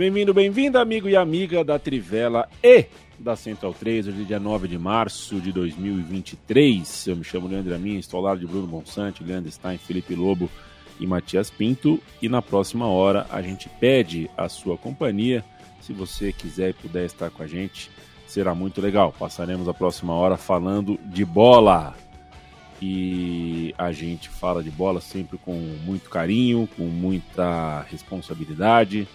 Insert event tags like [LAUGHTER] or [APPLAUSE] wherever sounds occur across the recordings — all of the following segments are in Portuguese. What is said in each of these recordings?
Bem-vindo, bem-vinda, amigo e amiga da Trivela e da Central 3, hoje é dia 9 de março de 2023. Eu me chamo Leandro Amin, estou ao lado de Bruno Bonsante, Leandro Stein, Felipe Lobo e Matias Pinto. E na próxima hora a gente pede a sua companhia. Se você quiser e puder estar com a gente, será muito legal. Passaremos a próxima hora falando de bola. E a gente fala de bola sempre com muito carinho, com muita responsabilidade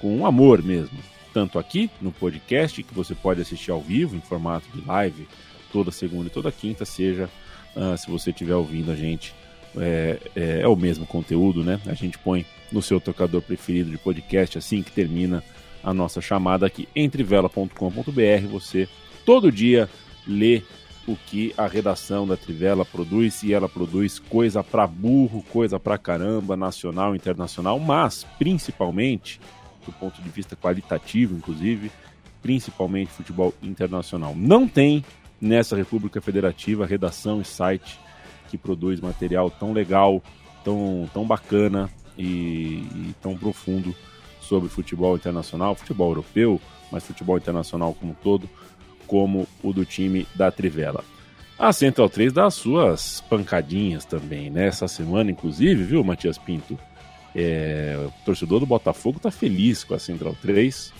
com amor mesmo. Tanto aqui no podcast, que você pode assistir ao vivo, em formato de live, toda segunda e toda quinta, seja uh, se você estiver ouvindo a gente, é, é, é, o mesmo conteúdo, né? A gente põe no seu tocador preferido de podcast assim que termina a nossa chamada aqui. Entrevela.com.br você todo dia lê o que a redação da Trivela produz e ela produz coisa pra burro, coisa pra caramba, nacional, internacional, mas principalmente do ponto de vista qualitativo, inclusive, principalmente futebol internacional. Não tem nessa República Federativa redação e site que produz material tão legal, tão, tão bacana e, e tão profundo sobre futebol internacional, futebol europeu, mas futebol internacional como um todo, como o do time da Trivela. A Central 3 dá as suas pancadinhas também, né? Semana, inclusive, viu, Matias Pinto? É, o torcedor do Botafogo está feliz com a Central 3.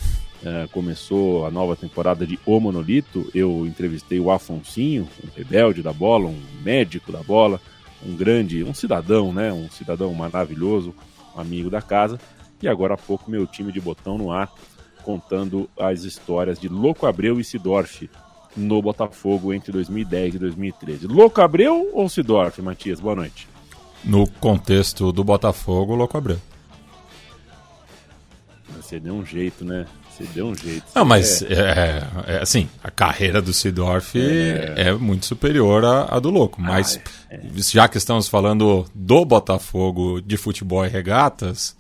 É, começou a nova temporada de O Monolito. Eu entrevistei o Afonsinho, um rebelde da bola, um médico da bola, um grande, um cidadão, né? Um cidadão maravilhoso, um amigo da casa. E agora há pouco meu time de botão no ar contando as histórias de Louco Abreu e Sidorf no Botafogo entre 2010 e 2013. Louco Abreu ou Sidorf, Matias? Boa noite no contexto do Botafogo, o Louco Abreu. Você deu um jeito, né? Você deu um jeito. Não, mas é... É, é, assim, a carreira do Sidorf é, é muito superior à, à do Louco. Mas ah, é. já que estamos falando do Botafogo de futebol e regatas,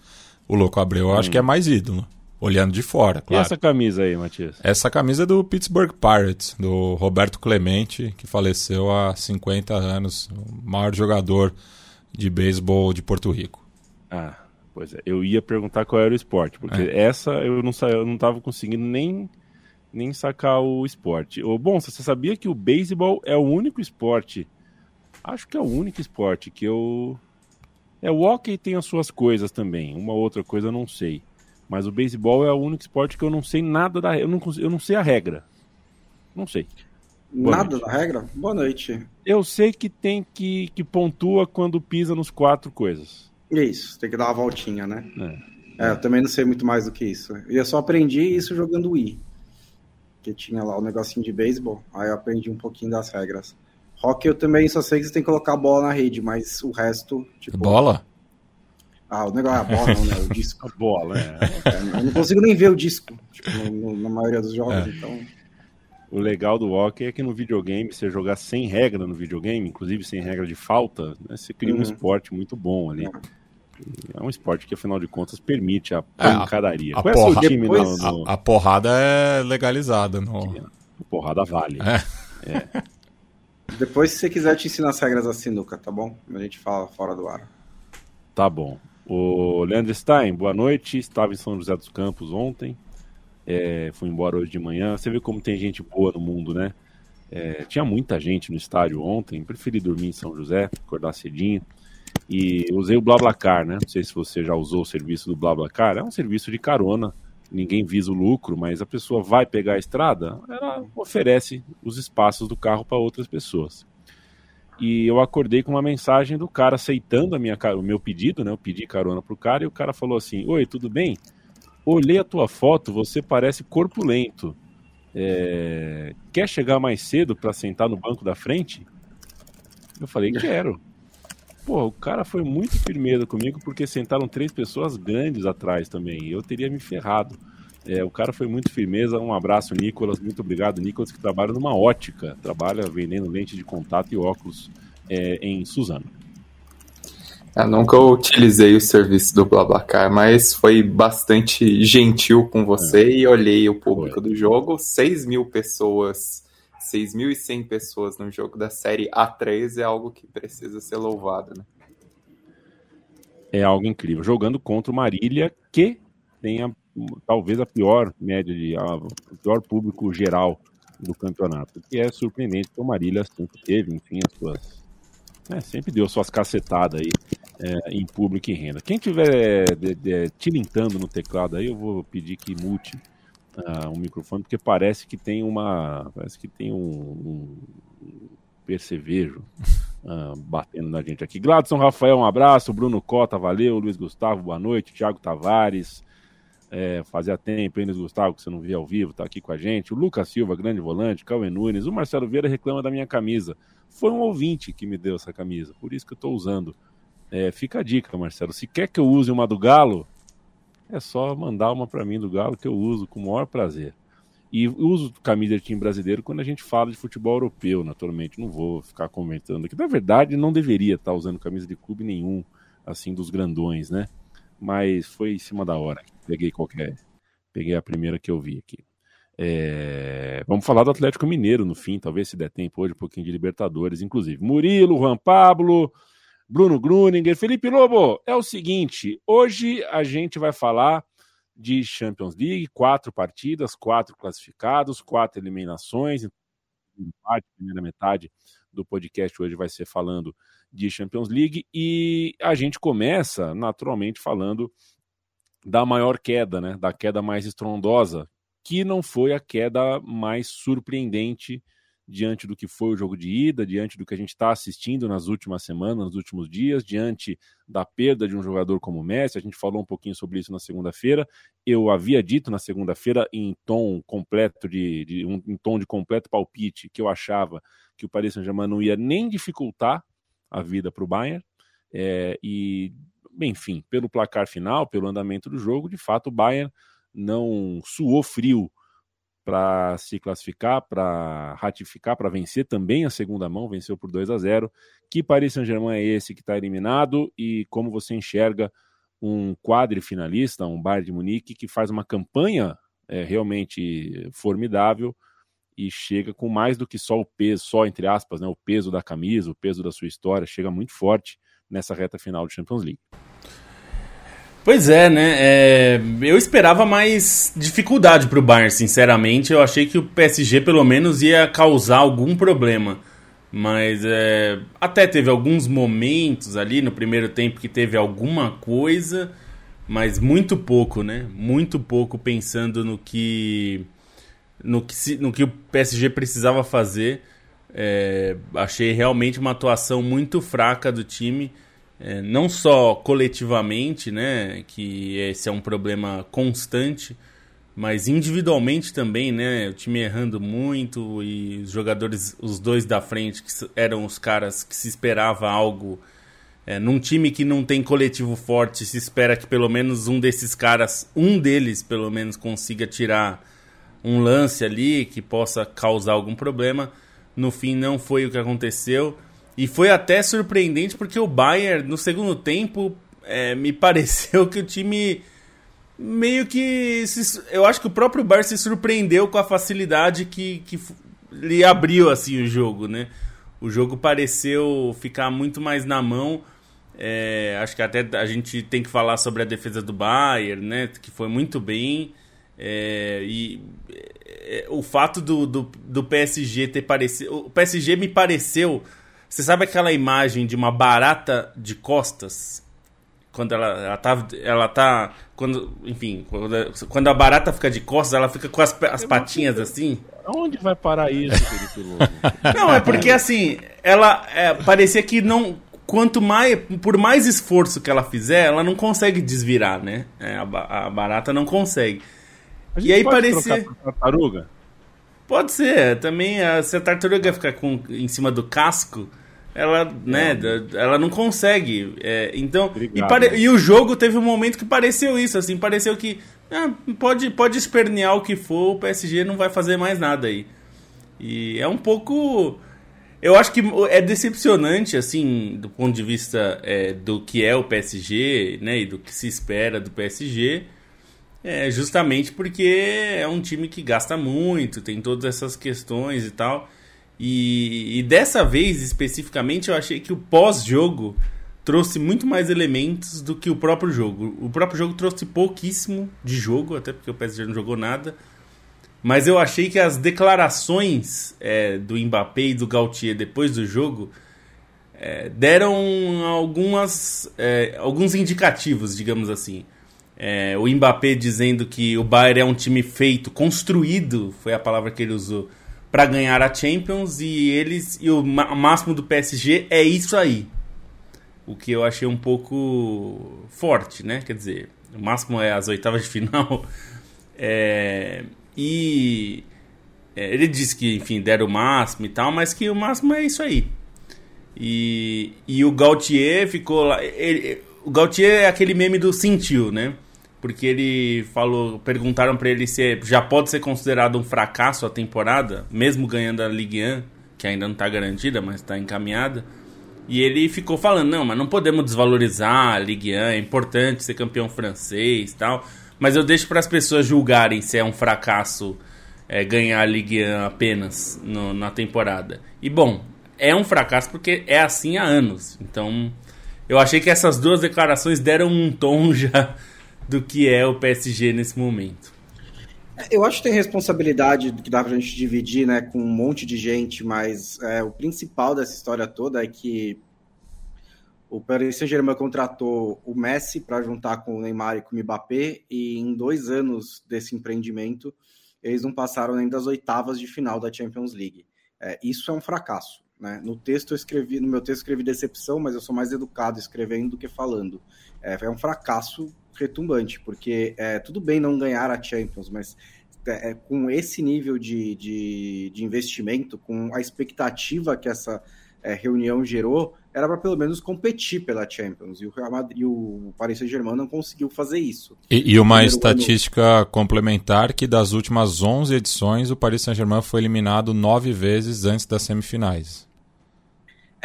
o Louco Abreu eu acho que é hum. mais ídolo. Olhando de fora, claro. E essa camisa aí, Matias? Essa camisa é do Pittsburgh Pirates, do Roberto Clemente, que faleceu há 50 anos, o maior jogador de beisebol de Porto Rico. Ah, pois é. Eu ia perguntar qual era o esporte, porque é. essa eu não, eu não tava conseguindo nem, nem sacar o esporte. Ô, bom, você sabia que o beisebol é o único esporte, acho que é o único esporte que eu... É, o hockey tem as suas coisas também, uma outra coisa eu não sei. Mas o beisebol é o único esporte que eu não sei nada da... Eu não, eu não sei a regra. Não sei. Boa Nada noite. da regra? Boa noite. Eu sei que tem que, que pontua quando pisa nos quatro coisas. Isso, tem que dar uma voltinha, né? É. é, eu também não sei muito mais do que isso. Eu só aprendi isso jogando Wii. Que tinha lá o negocinho de beisebol, aí eu aprendi um pouquinho das regras. Rock eu também só sei que você tem que colocar a bola na rede, mas o resto. Tipo... Bola? Ah, o negócio é a bola, não, né? O [LAUGHS] disco. A bola, é. é. Eu não consigo nem ver o disco, tipo, no, na maioria dos jogos, é. então. O legal do hockey é que no videogame, você jogar sem regra no videogame, inclusive sem regra de falta, né, você cria uhum. um esporte muito bom ali. É um esporte que, afinal de contas, permite a pancadaria. É, a, a, porra... Depois... no, no... A, a, porrada é legalizada. No... A porrada vale. É. é. Depois, se você quiser, eu te ensino as regras da sinuca, tá bom? A gente fala fora do ar. Tá bom. O Leandro Stein, boa noite. Estava em São José dos Campos ontem é, fui embora hoje de manhã. Você vê como tem gente boa no mundo, né? É, tinha muita gente no estádio ontem. Preferi dormir em São José, acordar cedinho. E usei o BlaBlaCar, né? Não sei se você já usou o serviço do BlaBlaCar. É um serviço de carona. Ninguém visa o lucro, mas a pessoa vai pegar a estrada, ela oferece os espaços do carro para outras pessoas. E eu acordei com uma mensagem do cara aceitando a minha, o meu pedido, né? Eu pedi carona pro cara e o cara falou assim: Oi, tudo bem? Olhei a tua foto, você parece corpulento. É, quer chegar mais cedo para sentar no banco da frente? Eu falei, [LAUGHS] quero. Pô, o cara foi muito firmeza comigo porque sentaram três pessoas grandes atrás também. Eu teria me ferrado. É, o cara foi muito firmeza. Um abraço, Nicolas. Muito obrigado, Nicolas, que trabalha numa ótica. Trabalha vendendo lente de contato e óculos é, em Suzano. Eu nunca utilizei o serviço do Blabacar, mas foi bastante gentil com você é. e olhei o público foi. do jogo. 6 mil pessoas, 6.100 pessoas no jogo da série A3 é algo que precisa ser louvado, né? É algo incrível. Jogando contra o Marília, que tem a, talvez a pior média de a, o pior público geral do campeonato, que é surpreendente que o Marília sempre teve, enfim, as suas é, sempre deu suas cacetadas aí é, em público e renda. Quem tiver de, de, tilintando no teclado aí, eu vou pedir que mute uh, o microfone, porque parece que tem uma. Parece que tem um, um percevejo uh, batendo na gente aqui. Gladson Rafael, um abraço. Bruno Cota, valeu. Luiz Gustavo, boa noite. Thiago Tavares. É, fazia tempo, hein, Gustavo, que você não via ao vivo, tá aqui com a gente. O Lucas Silva, grande volante. Cauê Nunes. O Marcelo Vieira reclama da minha camisa. Foi um ouvinte que me deu essa camisa, por isso que eu estou usando. É, fica a dica, Marcelo. Se quer que eu use uma do Galo, é só mandar uma para mim do Galo que eu uso com o maior prazer. E uso camisa de time brasileiro quando a gente fala de futebol europeu, naturalmente. Não vou ficar comentando aqui. Na verdade, não deveria estar usando camisa de clube nenhum, assim, dos grandões, né? Mas foi em cima da hora. Peguei qualquer. Peguei a primeira que eu vi aqui. É... Vamos falar do Atlético Mineiro no fim, talvez se der tempo hoje, um pouquinho de Libertadores, inclusive. Murilo, Juan Pablo, Bruno Gruninger, Felipe Lobo. É o seguinte: hoje a gente vai falar de Champions League, quatro partidas, quatro classificados, quatro eliminações. A primeira metade do podcast hoje vai ser falando de Champions League e a gente começa naturalmente falando da maior queda, né? Da queda mais estrondosa que não foi a queda mais surpreendente diante do que foi o jogo de ida, diante do que a gente está assistindo nas últimas semanas, nos últimos dias, diante da perda de um jogador como o Messi. A gente falou um pouquinho sobre isso na segunda-feira. Eu havia dito na segunda-feira em tom completo de, de um, em tom de completo palpite que eu achava que o Paris Saint-Germain não ia nem dificultar a vida para o Bayern. É, e, enfim, pelo placar final, pelo andamento do jogo, de fato o Bayern não suou frio para se classificar, para ratificar, para vencer também a segunda mão, venceu por 2 a 0. Que Paris Saint-Germain é esse que está eliminado e como você enxerga um quadrifinalista, um Bayern de Munique que faz uma campanha é, realmente formidável e chega com mais do que só o peso, só entre aspas, né, o peso da camisa, o peso da sua história, chega muito forte nessa reta final do Champions League. Pois é, né? É, eu esperava mais dificuldade para o Bayern, sinceramente. Eu achei que o PSG pelo menos ia causar algum problema. Mas é, até teve alguns momentos ali no primeiro tempo que teve alguma coisa, mas muito pouco, né? Muito pouco pensando no que no que, no que o PSG precisava fazer. É, achei realmente uma atuação muito fraca do time é, não só coletivamente, né, que esse é um problema constante, mas individualmente também, né, o time errando muito e os jogadores, os dois da frente, que eram os caras que se esperava algo. É, num time que não tem coletivo forte, se espera que pelo menos um desses caras, um deles pelo menos, consiga tirar um lance ali que possa causar algum problema. No fim, não foi o que aconteceu. E foi até surpreendente porque o Bayern, no segundo tempo, é, me [LAUGHS] pareceu que o time meio que. Se, eu acho que o próprio Bayern se surpreendeu com a facilidade que, que lhe abriu assim o jogo, né? O jogo pareceu ficar muito mais na mão. É, acho que até a gente tem que falar sobre a defesa do Bayern, né? Que foi muito bem. É, e é, o fato do, do, do PSG ter parecido. O PSG me pareceu você sabe aquela imagem de uma barata de costas? Quando ela, ela tá. Ela tá. Quando, enfim, quando, quando a barata fica de costas, ela fica com as, as patinhas assim. Onde vai parar isso, Felipe Lobo? [LAUGHS] Não, é porque assim, ela é, parecia que não. Quanto mais. Por mais esforço que ela fizer, ela não consegue desvirar, né? É, a, a, barata não consegue. e aí parecia. Tartaruga? Pode ser. Também, se a tartaruga ficar com, em cima do casco, ela, né, é. ela não consegue. É, então, Obrigado, e, pare... e, o jogo teve um momento que pareceu isso, assim, pareceu que ah, pode, pode espernear o que for, o PSG não vai fazer mais nada aí. E é um pouco. Eu acho que é decepcionante, assim, do ponto de vista é, do que é o PSG, né, e do que se espera do PSG. É justamente porque é um time que gasta muito, tem todas essas questões e tal. E, e dessa vez, especificamente, eu achei que o pós-jogo trouxe muito mais elementos do que o próprio jogo. O próprio jogo trouxe pouquíssimo de jogo, até porque o PSG não jogou nada. Mas eu achei que as declarações é, do Mbappé e do Gautier depois do jogo é, deram algumas, é, alguns indicativos, digamos assim. É, o Mbappé dizendo que o Bayern é um time feito, construído, foi a palavra que ele usou, para ganhar a Champions e eles e o máximo do PSG é isso aí. O que eu achei um pouco forte, né? Quer dizer, o máximo é as oitavas de final. [LAUGHS] É, e é, ele disse que, enfim, deram o máximo e tal, mas que o máximo é isso aí. E, e o Gautier ficou lá. Ele, o Gautier é aquele meme do sentiu, né? Porque ele falou, perguntaram para ele se já pode ser considerado um fracasso a temporada, mesmo ganhando a Ligue 1, que ainda não está garantida, mas está encaminhada. E ele ficou falando, não, mas não podemos desvalorizar a Ligue 1, é importante ser campeão francês, tal. Mas eu deixo para as pessoas julgarem se é um fracasso é, ganhar a Ligue 1 apenas no, na temporada. E bom, é um fracasso porque é assim há anos. Então, eu achei que essas duas declarações deram um tom [LAUGHS] já do que é o PSG nesse momento. Eu acho que tem responsabilidade que dá pra gente dividir, né, com um monte de gente, mas é, o principal dessa história toda é que o Paris Saint-Germain contratou o Messi para juntar com o Neymar e com o Mbappé, e em dois anos desse empreendimento, eles não passaram nem das oitavas de final da Champions League. É, isso é um fracasso. Né? No texto eu escrevi, no meu texto eu escrevi decepção, mas eu sou mais educado escrevendo do que falando. É, é um fracasso retumbante, porque é, tudo bem não ganhar a Champions, mas é, é, com esse nível de, de, de, investimento, com a expectativa que essa é, reunião gerou, era para pelo menos competir pela Champions. E o Real Madrid, o Paris Saint-Germain não conseguiu fazer isso. E, e uma estatística ano... complementar que das últimas 11 edições, o Paris Saint-Germain foi eliminado nove vezes antes das semifinais.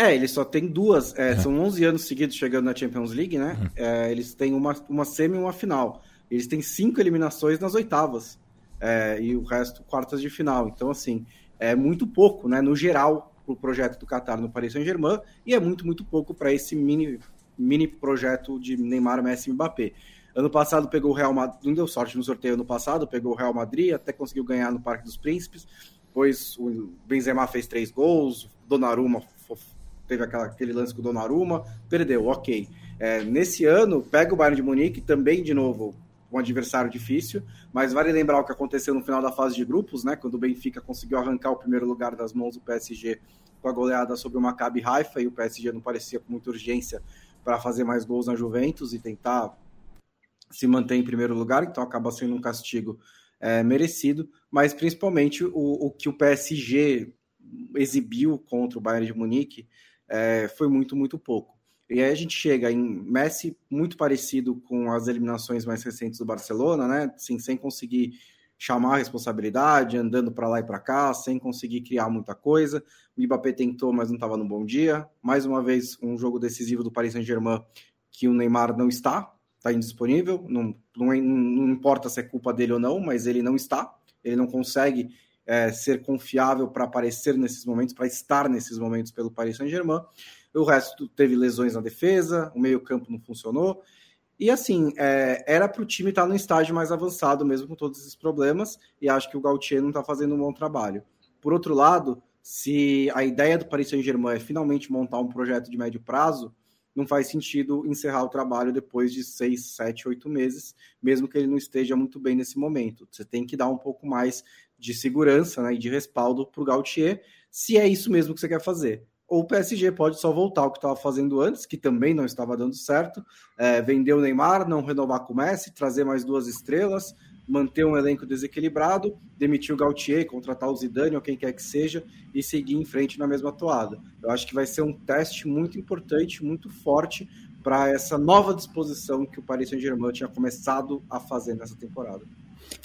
É, eles só tem duas, é, é. são 11 anos seguidos chegando na Champions League, né? Uhum. É, eles têm uma, uma semi e uma final. Eles têm cinco eliminações nas oitavas é, e o resto quartas de final. Então, assim, é muito pouco, né? No geral, o projeto do Qatar no Paris Saint-Germain e é muito, muito pouco para esse mini, mini projeto de Neymar, Messi e Mbappé. Ano passado pegou o Real Madrid, não deu sorte no sorteio ano passado, pegou o Real Madrid, até conseguiu ganhar no Parque dos Príncipes. Depois o Benzema fez três gols, Donnarumma teve aquela, aquele lance com o Donnarumma, perdeu, ok. É, nesse ano, pega o Bayern de Munique, também, de novo, um adversário difícil, mas vale lembrar o que aconteceu no final da fase de grupos, né, quando o Benfica conseguiu arrancar o primeiro lugar das mãos do PSG com a goleada sobre o Maccabi Haifa, e o PSG não parecia com muita urgência para fazer mais gols na Juventus e tentar se manter em primeiro lugar, então acaba sendo um castigo é, merecido, mas principalmente o, o que o PSG exibiu contra o Bayern de Munique é, foi muito, muito pouco. E aí a gente chega em Messi muito parecido com as eliminações mais recentes do Barcelona, né? Assim, sem conseguir chamar a responsabilidade, andando para lá e para cá, sem conseguir criar muita coisa. O Mbappé tentou, mas não estava no bom dia. Mais uma vez, um jogo decisivo do Paris Saint-Germain que o Neymar não está, está indisponível. Não, não, é, não, importa se é culpa dele ou não, mas ele não está. Ele não consegue é, ser confiável para aparecer nesses momentos, para estar nesses momentos pelo Paris Saint-Germain. O resto teve lesões na defesa, o meio-campo não funcionou. E assim, é, era para o time estar tá no estágio mais avançado, mesmo com todos esses problemas, e acho que o Gautier não está fazendo um bom trabalho. Por outro lado, se a ideia do Paris Saint-Germain é finalmente montar um projeto de médio prazo, não faz sentido encerrar o trabalho depois de seis, sete, oito meses, mesmo que ele não esteja muito bem nesse momento. Você tem que dar um pouco mais de segurança né, e de respaldo para o Gautier, se é isso mesmo que você quer fazer. Ou o PSG pode só voltar ao que estava fazendo antes, que também não estava dando certo, é, vender o Neymar, não renovar com o Messi, trazer mais duas estrelas, manter um elenco desequilibrado, demitir o Gautier, contratar o Zidane ou quem quer que seja e seguir em frente na mesma toada. Eu acho que vai ser um teste muito importante, muito forte para essa nova disposição que o Paris Saint-Germain tinha começado a fazer nessa temporada.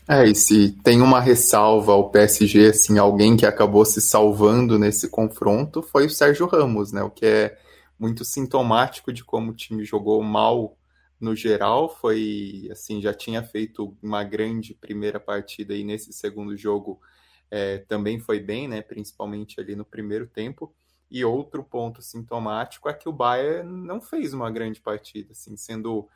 É, e se tem uma ressalva ao PSG, assim, alguém que acabou se salvando nesse confronto foi o Sérgio Ramos, né? O que é muito sintomático de como o time jogou mal no geral, foi assim, já tinha feito uma grande primeira partida e nesse segundo jogo é, também foi bem, né? Principalmente ali no primeiro tempo. E outro ponto sintomático é que o Bayern não fez uma grande partida, assim, sendo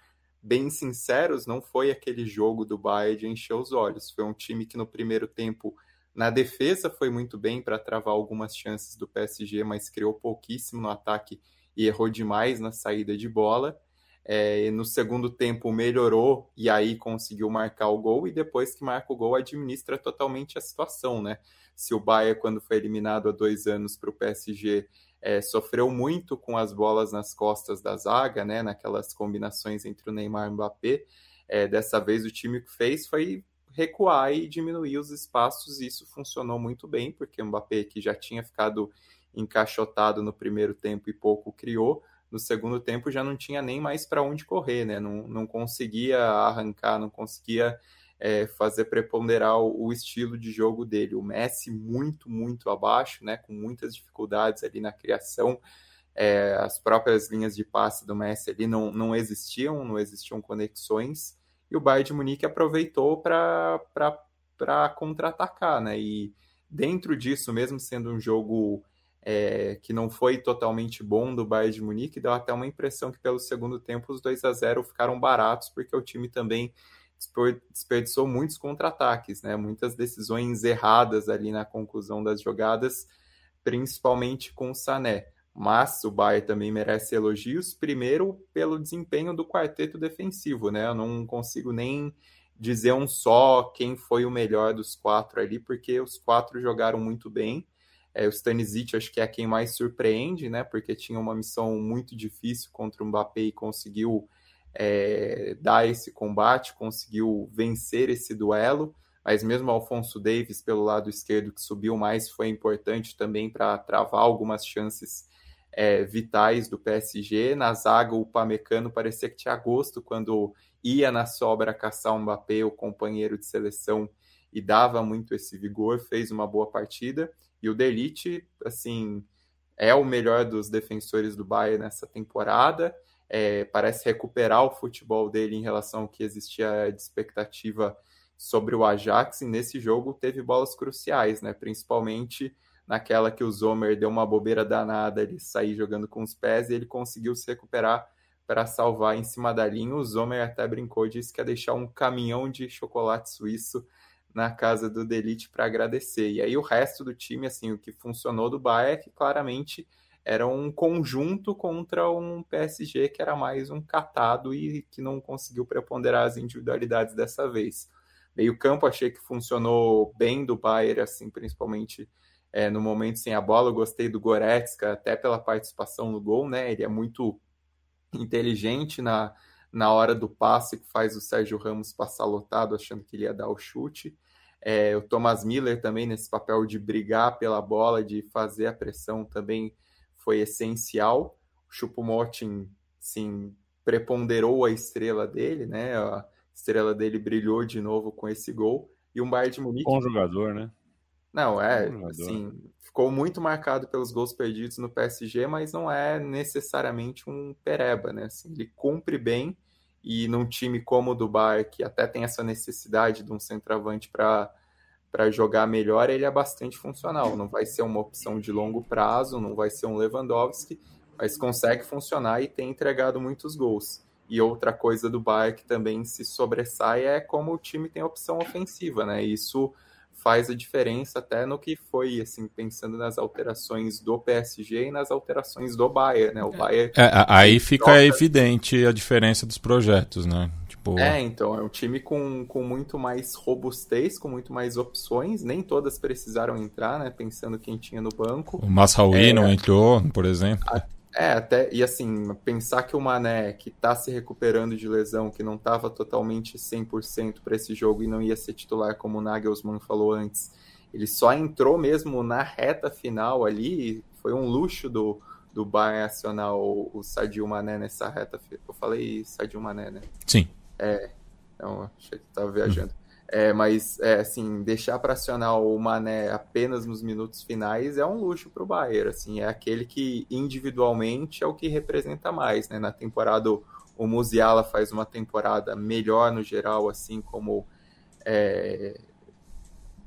bem sinceros, não foi aquele jogo do Bayern de encher os olhos. Foi um time que no primeiro tempo na defesa foi muito bem para travar algumas chances do PSG, mas criou pouquíssimo no ataque e errou demais na saída de bola. É, no segundo tempo melhorou e aí conseguiu marcar o gol e depois que marca o gol administra totalmente a situação, né? Se o Bayern quando foi eliminado há dois anos para o PSG é, sofreu muito com as bolas nas costas da zaga, né? Naquelas combinações entre o Neymar e o Mbappé, é, dessa vez o time que fez foi recuar e diminuir os espaços e isso funcionou muito bem porque o Mbappé que já tinha ficado encaixotado no primeiro tempo e pouco criou no segundo tempo já não tinha nem mais para onde correr, né? Não, não conseguia arrancar, não conseguia é, fazer preponderar o, o, estilo de jogo dele. O Messi muito, muito abaixo, né? Com muitas dificuldades ali na criação. É, as próprias linhas de passe do Messi ali não, não existiam, não existiam conexões. E o Bayern de Munique aproveitou para contra-atacar, né? E dentro disso, mesmo sendo um jogo é, que não foi totalmente bom do Bayern de Munique, deu até uma impressão que pelo segundo tempo os 2 a 0 ficaram baratos, porque o time também desperdiçou muitos contra-ataques, né? muitas decisões erradas ali na conclusão das jogadas, principalmente com o Sané. Mas o Bayern também merece elogios, primeiro pelo desempenho do quarteto defensivo, né? Eu não consigo nem dizer um só quem foi o melhor dos quatro ali, porque os quatro jogaram muito bem. É, o Stanisic acho que é quem mais surpreende, né? Porque tinha uma missão muito difícil contra o Mbappé e conseguiu é, dar esse combate, conseguiu vencer esse duelo. Mas mesmo Alfonso Davis pelo lado esquerdo que subiu mais foi importante também para travar algumas chances é, vitais do PSG. Na zaga, o Pamecano parecia que tinha gosto quando ia na sobra caçar o Mbappé, o companheiro de seleção, e dava muito esse vigor, fez uma boa partida. E o Delite, assim, é o melhor dos defensores do Bayern nessa temporada. É, parece recuperar o futebol dele em relação ao que existia de expectativa sobre o Ajax. E nesse jogo teve bolas cruciais, né? Principalmente naquela que o Zomer deu uma bobeira danada, ele sair jogando com os pés e ele conseguiu se recuperar para salvar em cima da linha. O Zomer até brincou, disse que ia deixar um caminhão de chocolate suíço na casa do Delite para agradecer. E aí o resto do time, assim, o que funcionou do Bayern, é que claramente era um conjunto contra um PSG que era mais um catado e que não conseguiu preponderar as individualidades dessa vez. Meio campo achei que funcionou bem do Bayern, assim, principalmente é, no momento sem a bola. Eu gostei do Goretzka, até pela participação no gol, né? Ele é muito inteligente na, na hora do passe que faz o Sérgio Ramos passar lotado, achando que ele ia dar o chute. É, o Thomas Miller também nesse papel de brigar pela bola, de fazer a pressão também foi essencial. O Chupomotin, sim, preponderou a estrela dele, né? A estrela dele brilhou de novo com esse gol. E um Bayern de Munique... Bom jogador, né? Não, é, assim, ficou muito marcado pelos gols perdidos no PSG, mas não é necessariamente um pereba, né? Assim, ele cumpre bem e num time como o do Bayern, que até tem essa necessidade de um centroavante para para jogar melhor, ele é bastante funcional. Não vai ser uma opção de longo prazo, não vai ser um Lewandowski, mas consegue funcionar e tem entregado muitos gols. E outra coisa do Bayern que também se sobressai é como o time tem opção ofensiva, né? Isso faz a diferença até no que foi, assim, pensando nas alterações do PSG e nas alterações do Bayern, né? O Bayern... É, aí fica troca... evidente a diferença dos projetos, né? Tipo... É, então, é um time com, com muito mais robustez, com muito mais opções, nem todas precisaram entrar, né? Pensando quem tinha no banco. O Masraoui é... não entrou, por exemplo. A... É, até, e assim, pensar que o Mané, que tá se recuperando de lesão, que não estava totalmente 100% para esse jogo e não ia ser titular, como o Nagelsmann falou antes, ele só entrou mesmo na reta final ali, foi um luxo do, do Bayern acionar o, o Sadio Mané nessa reta. Eu falei Sadio Mané, né? Sim. É, então, achei que estava viajando. É, mas, é, assim, deixar para acionar o Mané apenas nos minutos finais é um luxo para o Bayern. Assim, é aquele que individualmente é o que representa mais. Né? Na temporada, o Musiala faz uma temporada melhor no geral, assim como é,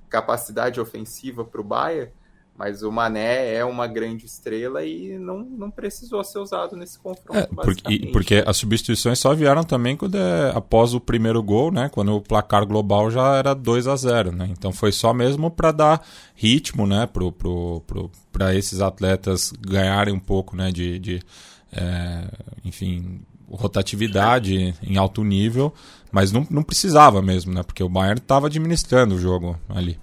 capacidade ofensiva para o Bayern mas o Mané é uma grande estrela e não, não precisou ser usado nesse confronto. É, porque, porque as substituições só vieram também quando é, após o primeiro gol, né? Quando o placar global já era 2 a 0 né? Então foi só mesmo para dar ritmo, né? Para pro, pro, pro, esses atletas ganharem um pouco, né? De, de é, enfim, rotatividade em alto nível, mas não, não precisava mesmo, né? Porque o Bayern estava administrando o jogo ali.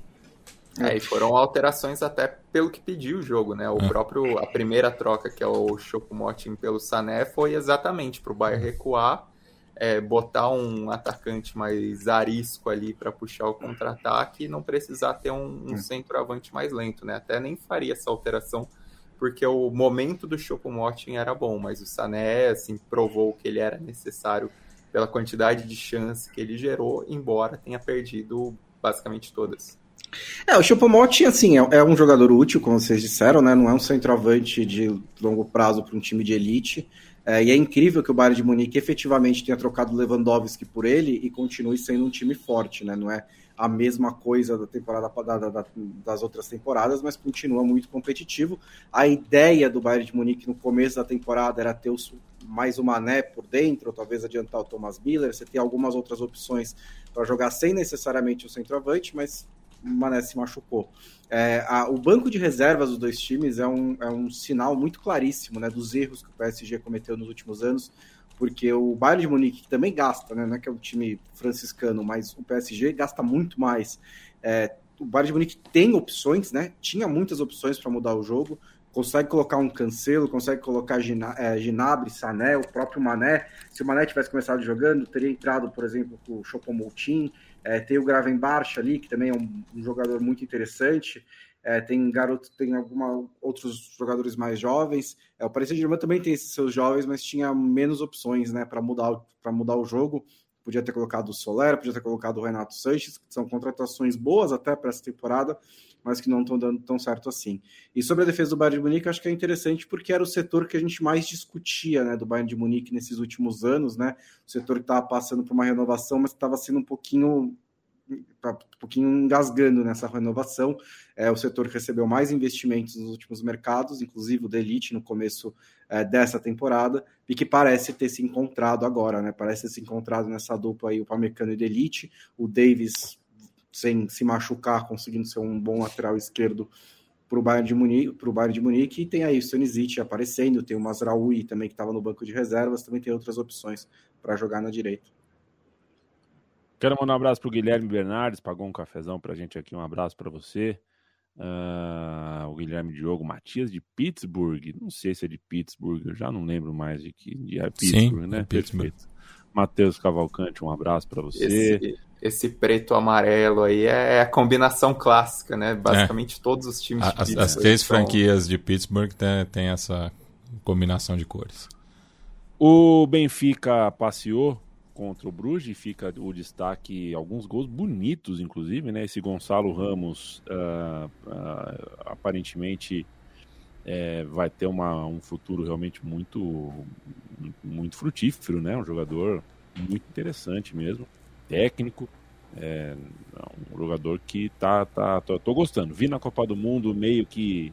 É, e foram alterações até pelo que pediu o jogo, né? O é. próprio, a primeira troca, que é o Chocomotin pelo Sané, foi exatamente para o Bayern recuar, é, botar um atacante mais arisco ali para puxar o contra-ataque e não precisar ter um, um centroavante mais lento, né? Até nem faria essa alteração, porque o momento do Chocomotin era bom, mas o Sané, assim, provou que ele era necessário pela quantidade de chance que ele gerou, embora tenha perdido basicamente todas. É, o Chupomote, assim, é, é, um jogador útil, como vocês disseram, né? Não é um centroavante de longo prazo para um time de elite. É, e é incrível que o Bayern de Munique efetivamente tenha trocado Lewandowski por ele e continue sendo um time forte, né? Não é a mesma coisa da temporada da, da, das outras temporadas, mas continua muito competitivo. A ideia do Bayern de Munique no começo da temporada era ter mais o Mané por dentro, ou talvez adiantar o Thomas Miller. Você tem algumas outras opções para jogar sem necessariamente o centroavante, mas Mané se machucou. É, a, o banco de reservas dos dois times é um, é um sinal muito claríssimo né, dos erros que o PSG cometeu nos últimos anos, porque o Bayern de Munique também gasta, né, não é que é um time franciscano, mas o PSG gasta muito mais. É, o Bayern de Munique tem opções, né? Tinha muitas opções para mudar o jogo. Consegue colocar um Cancelo, consegue colocar Gina, é, Ginabre, Sané, o próprio Mané. Se o Mané tivesse começado jogando, teria entrado, por exemplo, com o Choupo-Moting. É, tem o Gravenbart ali, que também é um, um jogador muito interessante. É, tem garoto, tem alguma, outros jogadores mais jovens. É, o Paris Saint-Germain também tem esses seus jovens, mas tinha menos opções né, para mudar, mudar o jogo. Podia ter colocado o Soler, podia ter colocado o Renato Sanches, que são contratações boas até para essa temporada, mas que não estão dando tão certo assim. E sobre a defesa do Bayern de Munique, acho que é interessante porque era o setor que a gente mais discutia, né, do Bayern de Munique nesses últimos anos, né? O setor que estava passando por uma renovação, mas estava sendo um pouquinho tá um pouquinho engasgando nessa renovação. É o setor que recebeu mais investimentos nos últimos mercados, inclusive o da Elite no começo é, dessa temporada, e que parece ter se encontrado agora, né? Parece ter se encontrado nessa dupla aí, o Pamecano e o Elite, o Davis sem se machucar, conseguindo ser um bom lateral esquerdo para o Bayern de Munique, pro Bayern de Munique, e tem aí o Stanisic aparecendo, tem o Masraoui também que estava no banco de reservas, também tem outras opções para jogar na direita. Quero mandar um abraço para o Guilherme Bernardes, pagou um cafezão para a gente aqui, um abraço para você. Uh, o Guilherme Diogo Matias de Pittsburgh, não sei se é de Pittsburgh, eu já não lembro mais de que de é Pittsburgh, Sim, né? É Pittsburgh. Matheus Cavalcante, um abraço para você. Esse, esse preto amarelo aí é a combinação clássica, né? Basicamente é. todos os times de as, As três são... franquias de Pittsburgh têm tem essa combinação de cores. O Benfica passeou contra o Bruges, fica o destaque, alguns gols bonitos, inclusive, né? Esse Gonçalo Ramos uh, uh, aparentemente é, vai ter uma, um futuro realmente muito, muito frutífero, né? Um jogador muito interessante mesmo, técnico, é, um jogador que tá, tá, tô, tô, gostando. Vi na Copa do Mundo meio que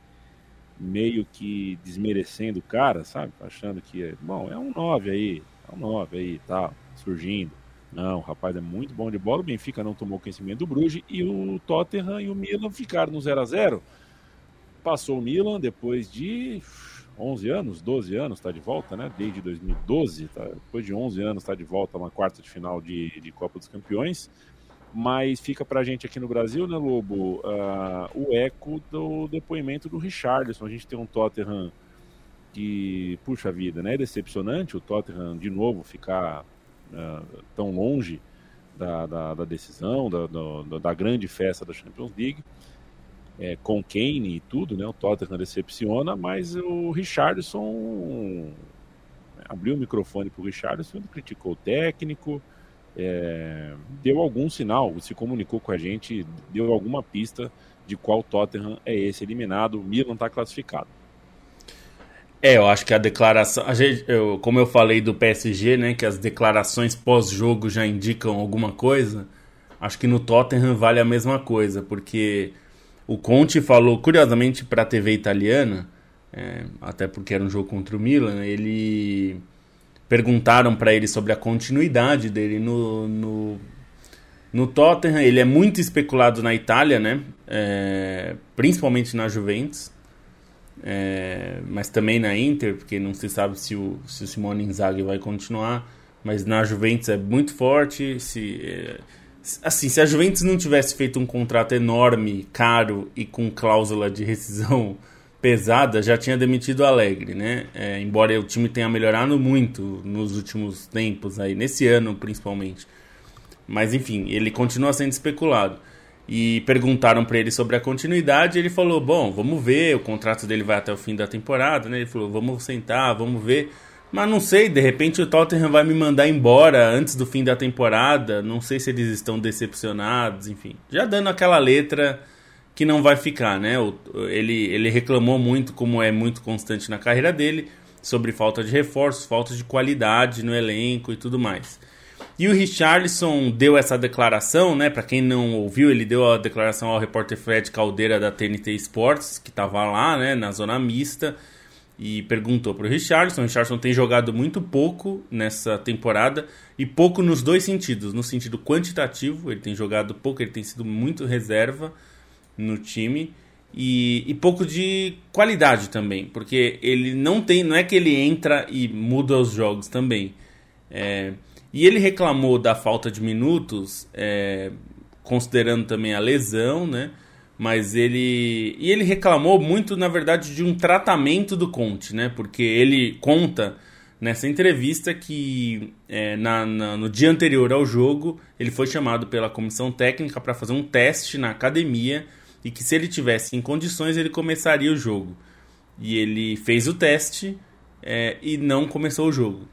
meio que desmerecendo o cara, sabe? Achando que, bom, é um 9 aí, é um 9 aí tal, surgindo. Não, o rapaz é muito bom de bola. O Benfica não tomou conhecimento do Bruges e o Tottenham e o Milan ficaram no 0 a 0 Passou o Milan depois de 11 anos, 12 anos, está de volta, né? Desde 2012, tá? depois de 11 anos está de volta uma quarta de final de, de Copa dos Campeões. Mas fica para a gente aqui no Brasil, né, Lobo, uh, o eco do depoimento do Richardson. A gente tem um Tottenham que, puxa vida, né? É decepcionante o Tottenham de novo ficar uh, tão longe da, da, da decisão, da, da, da, grande festa da Champions League. É, com Kane e tudo, né? O Tottenham decepciona, mas o Richardson abriu o microfone para o Richardson, criticou o técnico, é, deu algum sinal, se comunicou com a gente, deu alguma pista de qual Tottenham é esse eliminado. O Milan está classificado. É, eu acho que a declaração, a gente, eu, como eu falei do PSG, né, que as declarações pós-jogo já indicam alguma coisa. Acho que no Tottenham vale a mesma coisa, porque o Conte falou, curiosamente, para a TV italiana, é, até porque era um jogo contra o Milan, ele perguntaram para ele sobre a continuidade dele no, no, no, Tottenham. Ele é muito especulado na Itália, né? É, principalmente na Juventus, é, mas também na Inter, porque não se sabe se o, se o Simone Inzaghi vai continuar. Mas na Juventus é muito forte. Se, é, assim, se a Juventus não tivesse feito um contrato enorme, caro e com cláusula de rescisão [LAUGHS] pesada, já tinha demitido o Alegre, né? É, embora o time tenha melhorado muito nos últimos tempos, aí, nesse ano principalmente. Mas enfim, ele continua sendo especulado. E perguntaram para ele sobre a continuidade, ele falou: "Bom, vamos ver, o contrato dele vai até o fim da temporada, né?" Ele falou: "Vamos sentar, vamos ver". Mas não sei, de repente o Tottenham vai me mandar embora antes do fim da temporada. Não sei se eles estão decepcionados, enfim. Já dando aquela letra que não vai ficar, né? Ele, ele reclamou muito, como é muito constante na carreira dele, sobre falta de reforços, falta de qualidade no elenco e tudo mais. E o Richarlison deu essa declaração, né? Para quem não ouviu, ele deu a declaração ao repórter Fred Caldeira da TNT Sports, que estava lá, né, na zona mista, e perguntou para o Richarlison. O Richarlison tem jogado muito pouco nessa temporada e pouco nos dois sentidos, no sentido quantitativo, ele tem jogado pouco, ele tem sido muito reserva no time e, e, pouco de qualidade também, porque ele não tem, não é que ele entra e muda os jogos também. É, e ele reclamou da falta de minutos, é, considerando também a lesão, né? Mas ele e ele reclamou muito, na verdade, de um tratamento do Conte, né? Porque ele conta nessa entrevista que é, na, na, no dia anterior ao jogo ele foi chamado pela comissão técnica para fazer um teste na academia e que se ele tivesse em condições ele começaria o jogo. E ele fez o teste é, e não começou o jogo.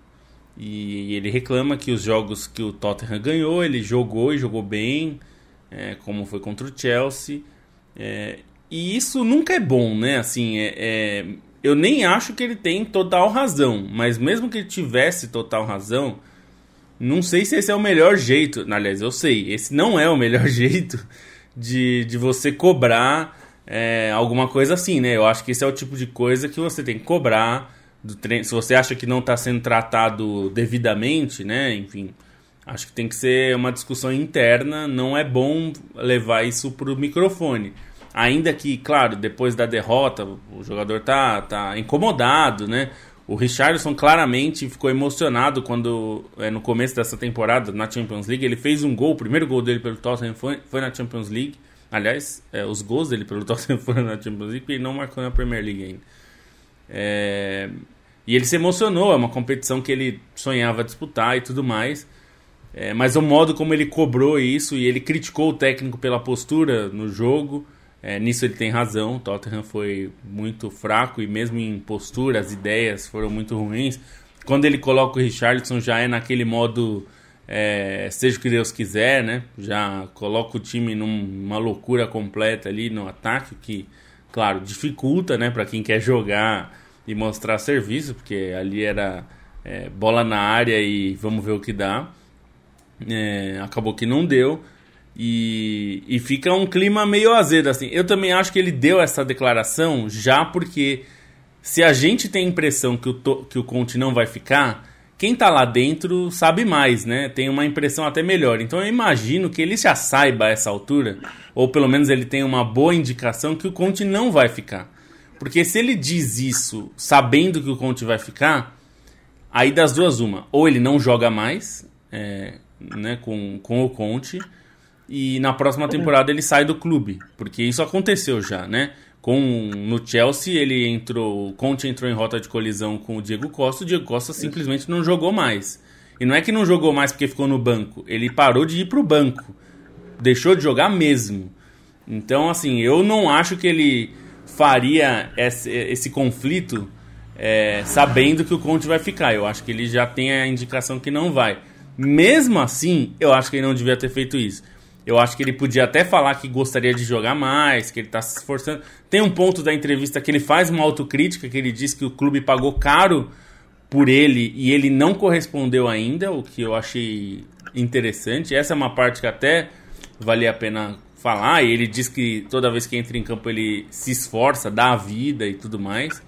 E ele reclama que os jogos que o Tottenham ganhou, ele jogou e jogou bem, é, como foi contra o Chelsea. É, e isso nunca é bom, né? Assim, é, é, eu nem acho que ele tem total razão, mas mesmo que ele tivesse total razão, não sei se esse é o melhor jeito. Aliás, eu sei, esse não é o melhor [LAUGHS] jeito de, de você cobrar é, alguma coisa assim, né? Eu acho que esse é o tipo de coisa que você tem que cobrar do treino. Se você acha que não está sendo tratado devidamente, né? Enfim, acho que tem que ser uma discussão interna. Não é bom levar isso para o microfone. Ainda que, claro, depois da derrota, o jogador tá, tá incomodado, né? O Richardson claramente ficou emocionado quando, é, no começo dessa temporada, na Champions League, ele fez um gol, o primeiro gol dele pelo Tottenham foi, foi na Champions League. Aliás, é, os gols dele pelo [LAUGHS] Tottenham foram na Champions League, porque ele não marcou na Premier League ainda. É, e ele se emocionou, é uma competição que ele sonhava disputar e tudo mais. É, mas o modo como ele cobrou isso e ele criticou o técnico pela postura no jogo, é, nisso ele tem razão. O Tottenham foi muito fraco e mesmo em postura as ideias foram muito ruins. Quando ele coloca o Richardson já é naquele modo é, seja o que Deus quiser, né? Já coloca o time numa loucura completa ali no ataque, que, claro, dificulta, né, para quem quer jogar e mostrar serviço, porque ali era é, bola na área e vamos ver o que dá. É, acabou que não deu. E, e fica um clima meio azedo, assim. Eu também acho que ele deu essa declaração já porque se a gente tem a impressão que o, que o Conte não vai ficar, quem tá lá dentro sabe mais, né? Tem uma impressão até melhor. Então eu imagino que ele já saiba a essa altura, ou pelo menos ele tem uma boa indicação que o Conte não vai ficar. Porque se ele diz isso sabendo que o Conte vai ficar, aí das duas uma. Ou ele não joga mais é, né, com, com o Conte, e na próxima temporada ele sai do clube, porque isso aconteceu já, né? com no Chelsea ele entrou, o Conte entrou em rota de colisão com o Diego Costa, o Diego Costa simplesmente não jogou mais. E não é que não jogou mais porque ficou no banco, ele parou de ir para o banco, deixou de jogar mesmo. Então, assim, eu não acho que ele faria esse, esse conflito é, sabendo que o Conte vai ficar. Eu acho que ele já tem a indicação que não vai. Mesmo assim, eu acho que ele não devia ter feito isso. Eu acho que ele podia até falar que gostaria de jogar mais, que ele está se esforçando. Tem um ponto da entrevista que ele faz uma autocrítica, que ele diz que o clube pagou caro por ele e ele não correspondeu ainda, o que eu achei interessante. Essa é uma parte que até valia a pena falar. E ele diz que toda vez que entra em campo ele se esforça, dá a vida e tudo mais.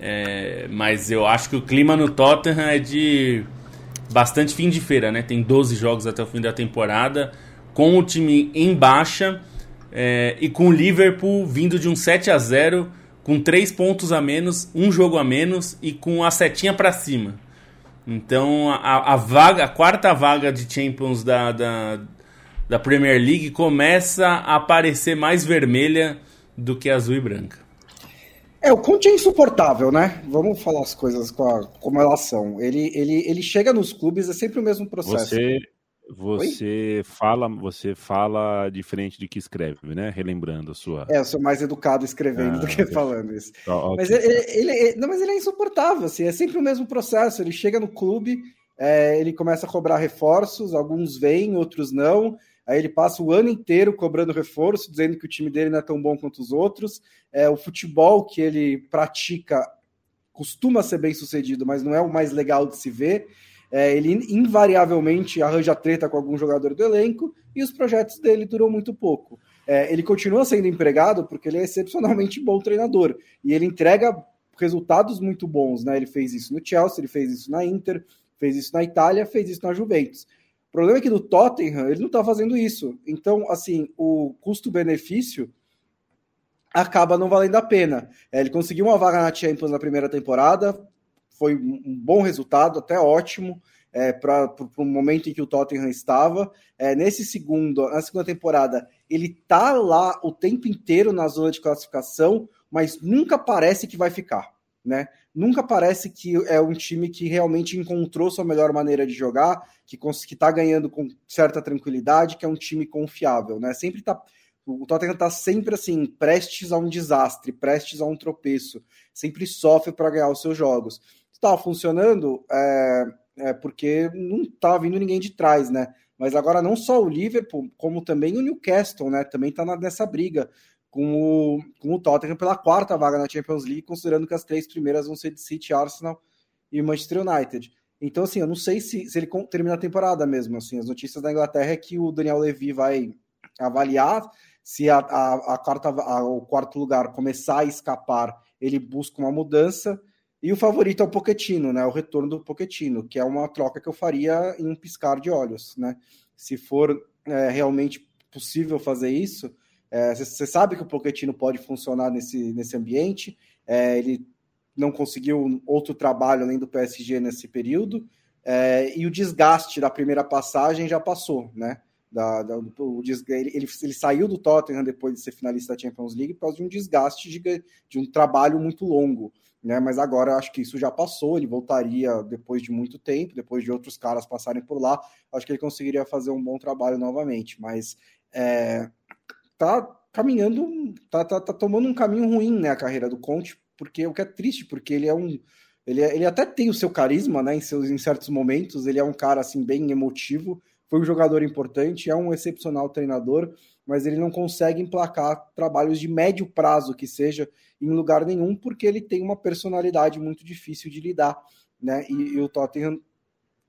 É, mas eu acho que o clima no Tottenham é de bastante fim de feira, né? Tem 12 jogos até o fim da temporada, com o time em baixa é, e com o Liverpool vindo de um 7 a 0 com 3 pontos a menos, um jogo a menos e com a setinha para cima. Então a, a, vaga, a quarta vaga de Champions da, da, da Premier League começa a aparecer mais vermelha do que azul e branca. É, o Conte é insuportável, né? Vamos falar as coisas com a, como elas são. Ele, ele, ele chega nos clubes, é sempre o mesmo processo. Você, você fala, você fala diferente de que escreve, né? Relembrando a sua. É, eu sou mais educado escrevendo ah, do que falando isso. okay. Mas ele, ele, ele, não, mas ele é insuportável, assim, é sempre o mesmo processo. Ele chega no clube, é, ele começa a cobrar reforços, alguns vêm, outros não. Aí ele passa o ano inteiro cobrando reforço, dizendo que o time dele não é tão bom quanto os outros. É, o futebol que ele pratica costuma ser bem sucedido, mas não é o mais legal de se ver. É, ele invariavelmente arranja treta com algum jogador do elenco e os projetos dele duram muito pouco. É, ele continua sendo empregado porque ele é excepcionalmente bom treinador e ele entrega resultados muito bons. Né? Ele fez isso no Chelsea, ele fez isso na Inter, fez isso na Itália, fez isso na Juventus. O problema é que do Tottenham ele não está fazendo isso. Então, assim, o custo-benefício acaba não valendo a pena. É, ele conseguiu uma vaga na Champions na primeira temporada, foi um bom resultado, até ótimo. É, para o momento em que o Tottenham estava. É, nesse segundo, na segunda temporada, ele tá lá o tempo inteiro na zona de classificação, mas nunca parece que vai ficar, né? Nunca parece que é um time que realmente encontrou sua melhor maneira de jogar, que está ganhando com certa tranquilidade, que é um time confiável, né? Sempre tá. O Tottenham está sempre assim, prestes a um desastre, prestes a um tropeço, sempre sofre para ganhar os seus jogos. Estava funcionando é, é porque não estava vindo ninguém de trás, né? Mas agora não só o Liverpool, como também o Newcastle, né? Também está nessa briga com o, com o Tottenham pela quarta vaga na Champions League, considerando que as três primeiras vão ser de City, Arsenal e Manchester United. Então, assim, eu não sei se, se ele termina a temporada mesmo. Assim, as notícias da Inglaterra é que o Daniel Levy vai avaliar se a, a, a quarta, a, o quarto lugar começar a escapar, ele busca uma mudança. E o favorito é o Pochettino, né? O retorno do Pochettino, que é uma troca que eu faria em um piscar de olhos, né? Se for é, realmente possível fazer isso, você é, sabe que o Pochettino pode funcionar nesse, nesse ambiente. É, ele não conseguiu outro trabalho além do PSG nesse período. É, e o desgaste da primeira passagem já passou, né? Da, da, o, ele, ele, ele, saiu do Tottenham depois de ser finalista da Champions League por causa de um desgaste de, de um trabalho muito longo. Né? Mas agora acho que isso já passou, ele voltaria depois de muito tempo, depois de outros caras passarem por lá, acho que ele conseguiria fazer um bom trabalho novamente. Mas é, tá caminhando, tá, tá, tá tomando um caminho ruim, né, a carreira do Conte, porque o que é triste, porque ele é um ele, é, ele até tem o seu carisma, né, em seus em certos momentos, ele é um cara assim bem emotivo, foi um jogador importante, é um excepcional treinador, mas ele não consegue emplacar trabalhos de médio prazo que seja em lugar nenhum, porque ele tem uma personalidade muito difícil de lidar, né? E, e o Tottenham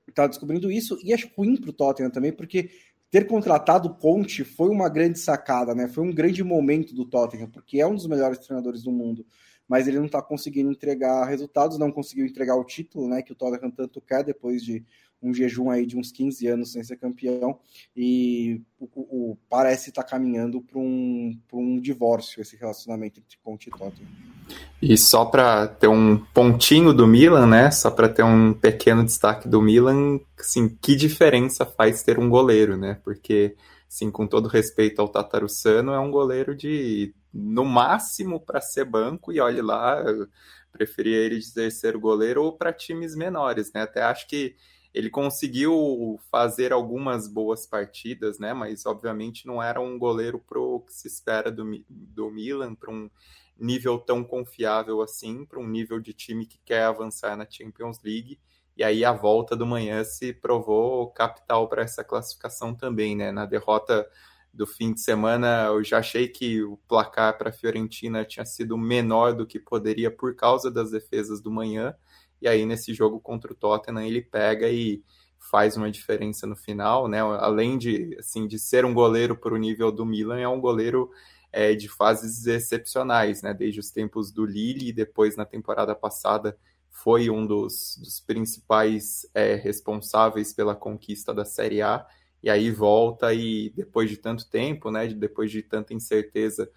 está descobrindo isso, e é ruim para o Tottenham também, porque ter contratado Conte foi uma grande sacada, né? Foi um grande momento do Tottenham, porque é um dos melhores treinadores do mundo, mas ele não está conseguindo entregar resultados, não conseguiu entregar o título, né? Que o Tottenham tanto quer depois de um jejum aí de uns 15 anos sem ser campeão e o, o parece estar tá caminhando para um, um divórcio esse relacionamento entre Conte e Tottenham. E só para ter um pontinho do Milan, né? Só para ter um pequeno destaque do Milan, assim, que diferença faz ter um goleiro, né? Porque Sim, com todo respeito ao Tatarussano, é um goleiro de, no máximo, para ser banco, e olhe lá, preferia ele de terceiro goleiro ou para times menores, né? Até acho que ele conseguiu fazer algumas boas partidas, né? Mas obviamente não era um goleiro pro que se espera do, do Milan, para um nível tão confiável assim, para um nível de time que quer avançar na Champions League. E aí a volta do manhã se provou capital para essa classificação também, né? Na derrota do fim de semana, eu já achei que o placar para a Fiorentina tinha sido menor do que poderia por causa das defesas do manhã. E aí nesse jogo contra o Tottenham ele pega e faz uma diferença no final, né? Além de assim de ser um goleiro para o nível do Milan, é um goleiro é, de fases excepcionais, né? Desde os tempos do Lille e depois na temporada passada foi um dos, dos principais é, responsáveis pela conquista da Série A. E aí volta e depois de tanto tempo, né? Depois de tanta incerteza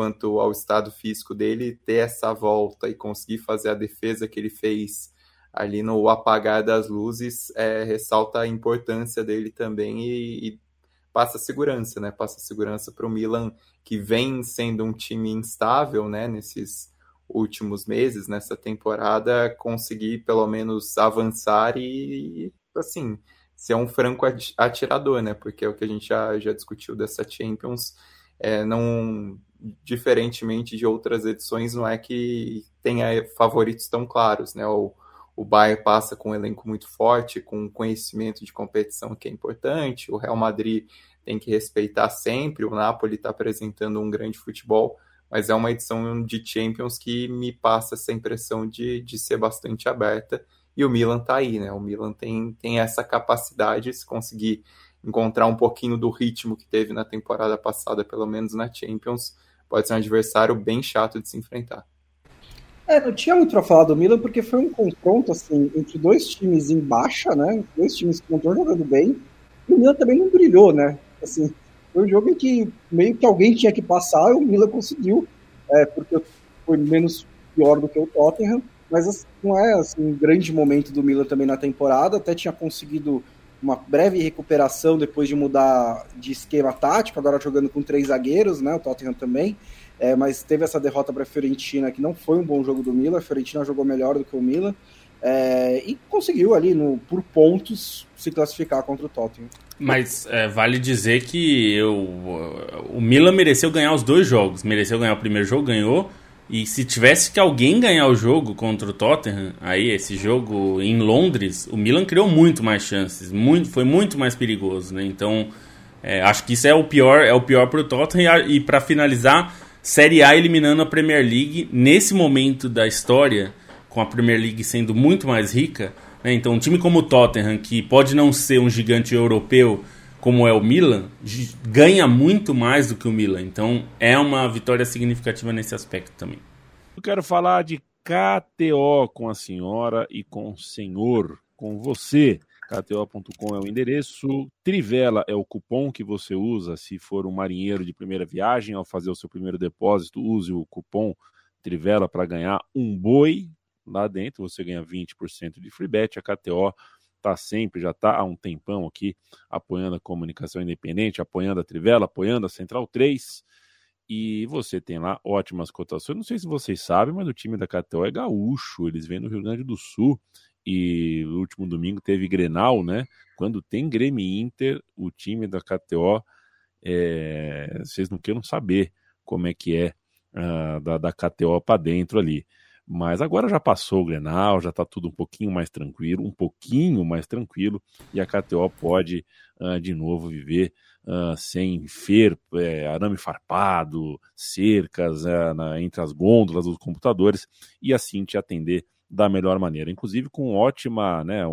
quanto ao estado físico dele, ter essa volta e conseguir fazer a defesa que ele fez ali no apagar das luzes, é, ressalta a importância dele também e, e passa segurança, né? Passa segurança para o Milan, que vem sendo um time instável, né? Nesses últimos meses, nessa temporada, conseguir pelo menos avançar e, assim, ser um franco atirador, né? Porque é o que a gente já, já discutiu dessa Champions. É, não, diferentemente de outras edições, não é que tenha favoritos tão claros, né? O, o Bayern passa com um elenco muito forte, com conhecimento de competição que é importante, o Real Madrid tem que respeitar sempre, o Napoli está apresentando um grande futebol, mas é uma edição de Champions que me passa essa impressão de, de ser bastante aberta, e o Milan está aí, né? O Milan tem, tem essa capacidade, se conseguir encontrar um pouquinho do ritmo que teve na temporada passada, pelo menos na Champions, pode ser um adversário bem chato de se enfrentar. É, não tinha muito para falar do Milan, porque foi um confronto assim, entre dois times em baixa, né? Dois times que não estão jogando bem. E o Milan também não brilhou, né? Assim, foi um jogo em que meio que alguém tinha que passar e o Milan conseguiu, é, porque foi menos pior do que o Tottenham. Mas assim, não é assim, um grande momento do Milan também na temporada. Até tinha conseguido uma breve recuperação depois de mudar de esquema tático, agora jogando com três zagueiros, né? O Tottenham também. É, mas teve essa derrota para a Fiorentina, que não foi um bom jogo do Milan. A Fiorentina jogou melhor do que o Milan. É, e conseguiu ali, no, por pontos, se classificar contra o Tottenham. Mas é, vale dizer que eu, o Milan mereceu ganhar os dois jogos. Mereceu ganhar o primeiro jogo, ganhou. E se tivesse que alguém ganhar o jogo contra o Tottenham, aí esse jogo em Londres, o Milan criou muito mais chances, muito, foi muito mais perigoso, né? Então, é, acho que isso é o pior, é o pior para o Tottenham. E, e para finalizar, Série A eliminando a Premier League nesse momento da história, com a Premier League sendo muito mais rica. Né? Então, um time como o Tottenham, que pode não ser um gigante europeu como é o Milan, ganha muito mais do que o Milan. Então, é uma vitória significativa nesse aspecto também. Eu quero falar de KTO com a senhora e com o senhor, com você. KTO.com é o endereço, Trivela é o cupom que você usa se for um marinheiro de primeira viagem. Ao fazer o seu primeiro depósito, use o cupom Trivela para ganhar um boi. Lá dentro você ganha 20% de free bet. A KTO está sempre, já está há um tempão aqui apoiando a comunicação independente, apoiando a Trivela, apoiando a Central 3. E você tem lá ótimas cotações. Não sei se vocês sabem, mas o time da KTO é gaúcho. Eles vêm do Rio Grande do Sul e no último domingo teve Grenal, né? Quando tem Grêmio Inter, o time da KTO, é... vocês não queiram saber como é que é uh, da, da KTO para dentro ali. Mas agora já passou o Grenal, já está tudo um pouquinho mais tranquilo, um pouquinho mais tranquilo, e a KTO pode uh, de novo viver uh, sem fer, é, arame farpado, cercas na, entre as gôndolas dos computadores, e assim te atender da melhor maneira. Inclusive com ótima, né,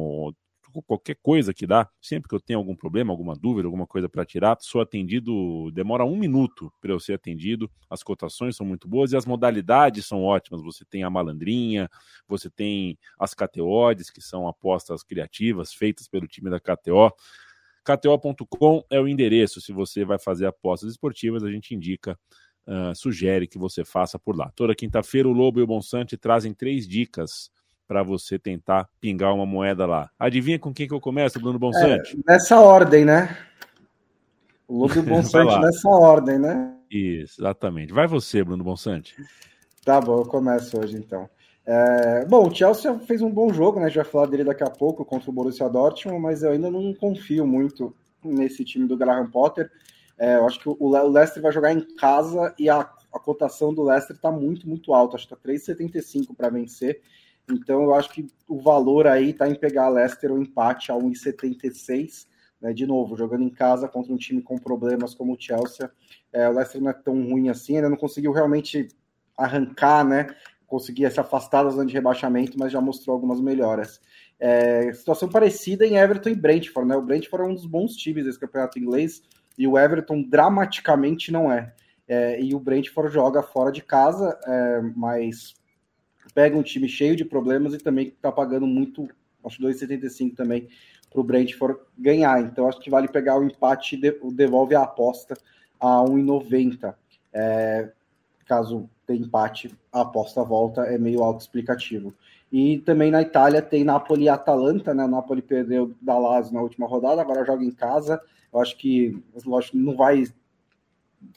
qualquer coisa que dá, sempre que eu tenho algum problema, alguma dúvida, alguma coisa para tirar, sou atendido, demora um minuto para eu ser atendido, as cotações são muito boas e as modalidades são ótimas. Você tem a malandrinha, você tem as KTOs, que são apostas criativas feitas pelo time da KTO. KTO.com é o endereço. Se você vai fazer apostas esportivas, a gente indica uh, sugere que você faça por lá. Toda quinta-feira, o Lobo e o Bonsante trazem três dicas para você tentar pingar uma moeda lá. Adivinha com quem que eu começo, Bruno Bonsante? É, nessa ordem, né? O Lobo e o Bonsante nessa ordem, né? Isso, exatamente. Vai você, Bruno Bonsante. Tá bom, eu começo hoje então. É, bom, o Chelsea fez um bom jogo, né? A gente vai falar dele daqui a pouco contra o Borussia Dortmund, mas eu ainda não confio muito nesse time do Graham Potter. É, eu acho que o Leicester vai jogar em casa e a, a cotação do Leicester está muito, muito alta. Acho que está 3,75 para vencer. Então eu acho que o valor aí está em pegar a Leicester o empate a 1,76. Né, de novo, jogando em casa contra um time com problemas como o Chelsea. É, o Leicester não é tão ruim assim, ainda não conseguiu realmente arrancar, né? Conseguir se afastar da zona de rebaixamento, mas já mostrou algumas melhoras. É, situação parecida em Everton e Brentford, né? O Brentford é um dos bons times desse campeonato inglês e o Everton dramaticamente não é. é e o Brentford joga fora de casa, é, mas pega um time cheio de problemas e também está pagando muito, acho 2,75 também para o Brentford ganhar. Então acho que vale pegar o empate e devolve a aposta a 1,90. É, caso tenha empate, a aposta volta, é meio autoexplicativo. E também na Itália tem Napoli e Atalanta, né? O Napoli perdeu da Lazio na última rodada, agora joga em casa. Eu acho que, lógico, não vai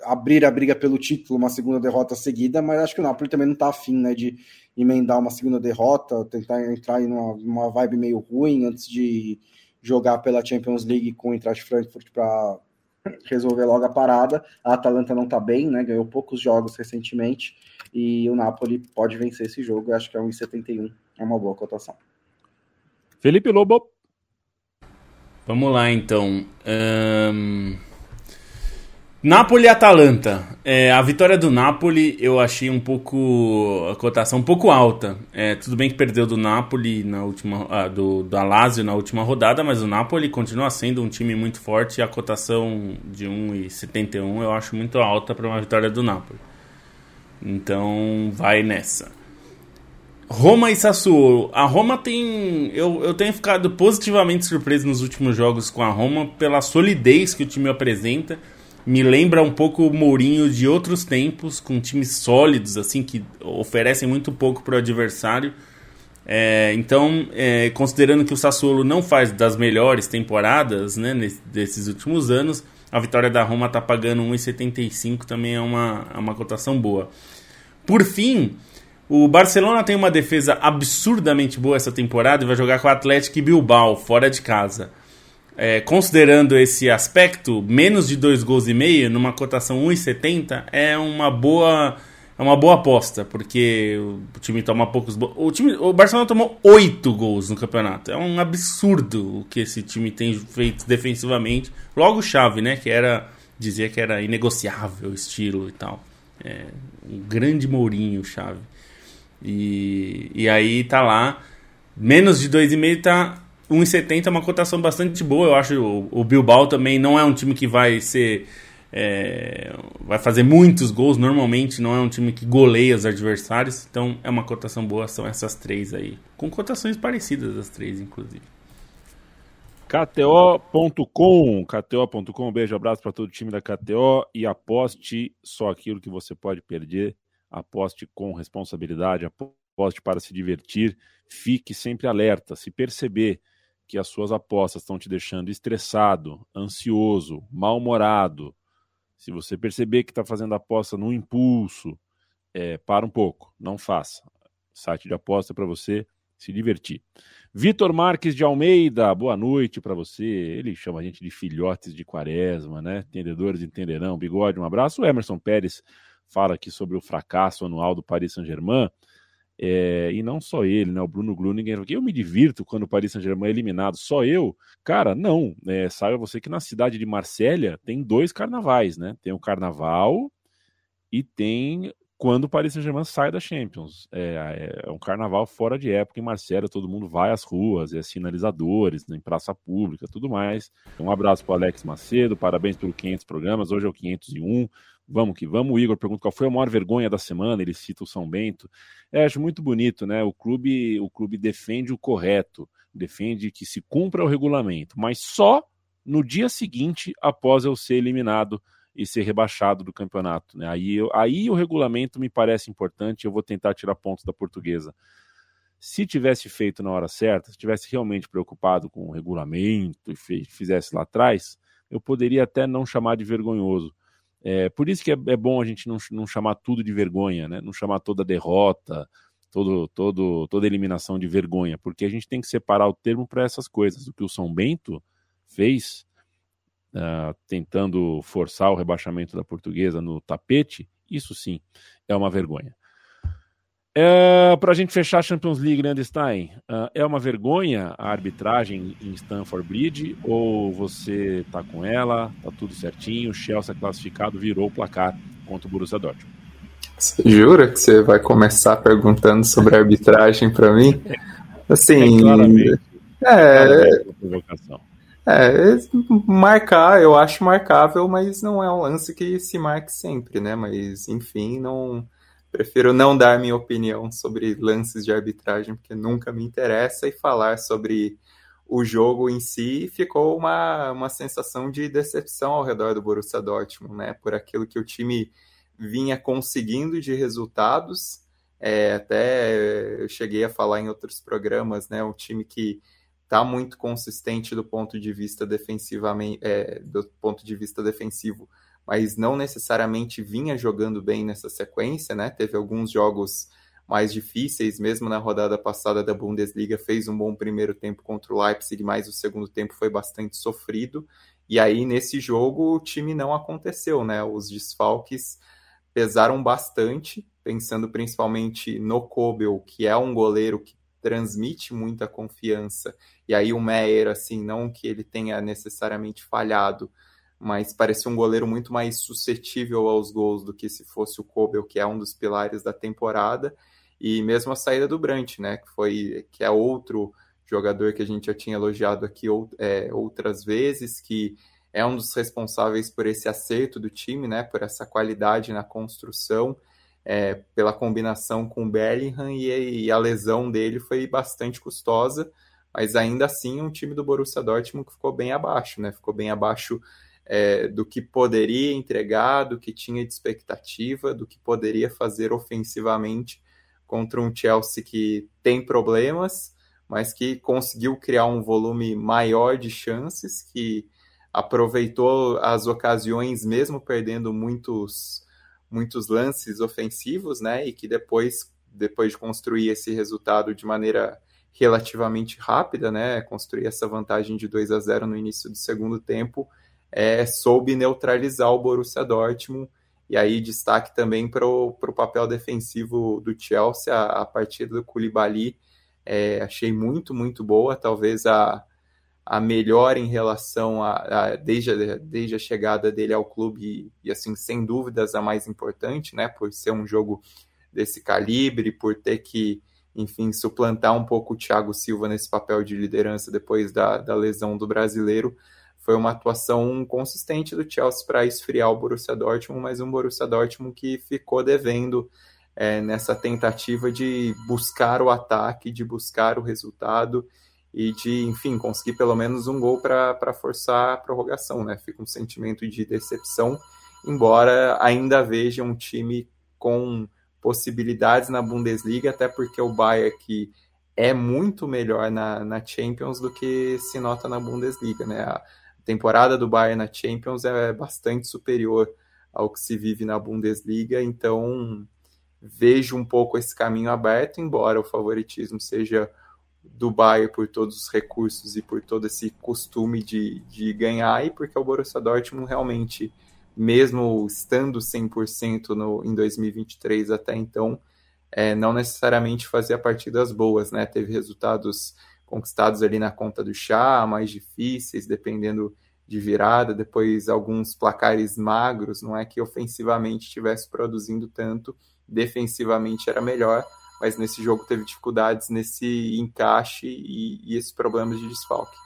abrir a briga pelo título, uma segunda derrota seguida, mas acho que o Napoli também não está afim, né, de emendar uma segunda derrota, tentar entrar em uma, uma vibe meio ruim antes de jogar pela Champions League com o Eintracht Frankfurt para resolver logo a parada. A Atalanta não está bem, né, ganhou poucos jogos recentemente e o Napoli pode vencer esse jogo, eu acho que é 1,71, é uma boa cotação. Felipe Lobo. Vamos lá então. Um... Napoli e Atalanta. É, a vitória do Napoli eu achei um pouco. a cotação um pouco alta. É, tudo bem que perdeu do Napoli na última. Ah, do, do Alásio na última rodada, mas o Napoli continua sendo um time muito forte e a cotação de 1,71 eu acho muito alta para uma vitória do Napoli. Então vai nessa. Roma e Sassuolo. A Roma tem. Eu, eu tenho ficado positivamente surpreso nos últimos jogos com a Roma pela solidez que o time apresenta me lembra um pouco o Mourinho de outros tempos, com times sólidos, assim, que oferecem muito pouco para o adversário. É, então, é, considerando que o Sassuolo não faz das melhores temporadas né, desses últimos anos, a vitória da Roma está pagando 1,75 também é uma, é uma cotação boa. Por fim, o Barcelona tem uma defesa absurdamente boa essa temporada e vai jogar com o Atlético Bilbao, fora de casa é, considerando esse aspecto, menos de dois gols e meio, numa cotação 1,70, é uma boa é uma boa aposta, porque o time toma poucos o time O Barcelona tomou oito gols no campeonato. É um absurdo o que esse time tem feito defensivamente. Logo chave, né? Que era. Dizia que era inegociável o estilo e tal. É, um grande Mourinho, chave. E, e aí tá lá. Menos de 2,5 tá 1,70 é uma cotação bastante boa. Eu acho o, o Bilbao também não é um time que vai ser. É, vai fazer muitos gols. Normalmente não é um time que goleia os adversários. Então é uma cotação boa. São essas três aí. Com cotações parecidas, as três, inclusive. KTO.com, KTO.com, beijo, abraço para todo o time da KTO e aposte só aquilo que você pode perder, aposte com responsabilidade, aposte para se divertir, fique sempre alerta, se perceber que as suas apostas estão te deixando estressado, ansioso, mal-humorado, se você perceber que está fazendo aposta no impulso, é, para um pouco, não faça. Site de aposta para você se divertir. Vitor Marques de Almeida, boa noite para você. Ele chama a gente de filhotes de quaresma, né? Entendedores entenderão. Bigode, um abraço. O Emerson Pérez fala aqui sobre o fracasso anual do Paris Saint-Germain. É, e não só ele, né? O Bruno Gruninger. Eu me divirto quando o Paris Saint-Germain é eliminado. Só eu? Cara, não. É, saiba você que na cidade de Marsella tem dois carnavais, né? Tem o carnaval e tem quando o Paris Saint-Germain sai da Champions. É, é, um carnaval fora de época em Marsella, todo mundo vai às ruas, é sinalizadores, né, em praça pública, tudo mais. Um abraço para Alex Macedo, parabéns pelo 500 programas, hoje é o 501. Vamos que vamos. O Igor pergunta qual foi a maior vergonha da semana. Ele cita o São Bento. É, acho muito bonito, né? O clube, o clube defende o correto, defende que se cumpra o regulamento, mas só no dia seguinte após eu ser eliminado e ser rebaixado do campeonato. Né? Aí, eu, aí o regulamento me parece importante. Eu vou tentar tirar pontos da portuguesa. Se tivesse feito na hora certa, se tivesse realmente preocupado com o regulamento e fizesse lá atrás, eu poderia até não chamar de vergonhoso. É, por isso que é, é bom a gente não, não chamar tudo de vergonha, né? Não chamar toda derrota, todo, todo, toda eliminação de vergonha, porque a gente tem que separar o termo para essas coisas. O que o São Bento fez, uh, tentando forçar o rebaixamento da portuguesa no tapete, isso sim é uma vergonha. É, Para a gente fechar a Champions League, Landstein, uh, é uma vergonha a arbitragem em Stanford Bridge ou você tá com ela, tá tudo certinho, o Chelsea classificado virou o placar contra o Borussia Dortmund? Você jura que você vai começar perguntando sobre arbitragem para mim? [LAUGHS] Assim, é, claramente, é, é, marcar, eu acho marcável, mas não é um lance que se marque sempre, né? Mas enfim, não prefiro não dar minha opinião sobre lances de arbitragem, porque nunca me interessa, e falar sobre o jogo em si ficou uma, uma sensação de decepção ao redor do Borussia Dortmund, né? Por aquilo que o time vinha conseguindo de resultados. É, até eu cheguei a falar em outros programas, né? Um time que está muito consistente do ponto de vista defensivamente, é, do ponto de vista defensivo mas não necessariamente vinha jogando bem nessa sequência, né? Teve alguns jogos mais difíceis, mesmo na rodada passada da Bundesliga, fez um bom primeiro tempo contra o Leipzig, mas o segundo tempo foi bastante sofrido. E aí, nesse jogo, o time não aconteceu, né? Os desfalques pesaram bastante, pensando principalmente no Kobel, que é um goleiro que transmite muita confiança. E aí o Meyer, assim, não que ele tenha necessariamente falhado, mas parecia um goleiro muito mais suscetível aos gols do que se fosse o Kobel, que é um dos pilares da temporada, e mesmo a saída do Brandt, né, que foi que é outro jogador que a gente já tinha elogiado aqui é, outras vezes, que é um dos responsáveis por esse acerto do time, né, por essa qualidade na construção, é, pela combinação com o Bellingham e, e a lesão dele foi bastante custosa, mas ainda assim um time do Borussia Dortmund que ficou bem abaixo, né, ficou bem abaixo é, do que poderia entregar, do que tinha de expectativa, do que poderia fazer ofensivamente contra um Chelsea que tem problemas, mas que conseguiu criar um volume maior de chances, que aproveitou as ocasiões mesmo perdendo muitos muitos lances ofensivos, né? E que depois depois de construir esse resultado de maneira relativamente rápida, né? Construir essa vantagem de 2 a 0 no início do segundo tempo, é, soube neutralizar o Borussia Dortmund. E aí destaque também para o papel defensivo do Chelsea, a, a partida do Koulibaly, é, achei muito, muito boa, talvez a, a melhor em relação a, a, desde, a, desde a chegada dele ao clube e, e, assim, sem dúvidas a mais importante, né, por ser um jogo desse calibre, por ter que, enfim, suplantar um pouco o Thiago Silva nesse papel de liderança depois da, da lesão do brasileiro, foi uma atuação consistente do Chelsea para esfriar o Borussia Dortmund, mas um Borussia Dortmund que ficou devendo é, nessa tentativa de buscar o ataque, de buscar o resultado e de, enfim, conseguir pelo menos um gol para forçar a prorrogação, né? Fica um sentimento de decepção, embora ainda veja um time com possibilidades na Bundesliga, até porque o Bayern que é muito melhor na, na Champions do que se nota na Bundesliga, né? A, temporada do Bayern na Champions é bastante superior ao que se vive na Bundesliga, então vejo um pouco esse caminho aberto, embora o favoritismo seja do Bayern por todos os recursos e por todo esse costume de, de ganhar, e porque o Borussia Dortmund realmente, mesmo estando 100% no, em 2023 até então, é, não necessariamente fazia partidas boas, né? Teve resultados conquistados ali na conta do chá, mais difíceis, dependendo de virada, depois alguns placares magros, não é que ofensivamente estivesse produzindo tanto, defensivamente era melhor, mas nesse jogo teve dificuldades nesse encaixe e, e esses problemas de desfalque.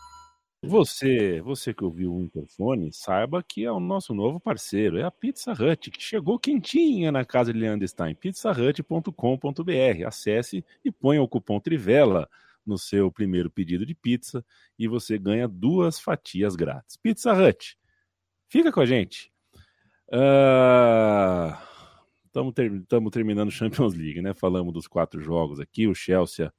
Você, você que ouviu o interfone, saiba que é o nosso novo parceiro, é a Pizza Hut, que chegou quentinha na casa de Leandro Stein, pizzahut.com.br. Acesse e ponha o cupom Trivela no seu primeiro pedido de pizza e você ganha duas fatias grátis. Pizza Hut, fica com a gente. Estamos uh, ter, terminando Champions League, né? Falamos dos quatro jogos aqui. O Chelsea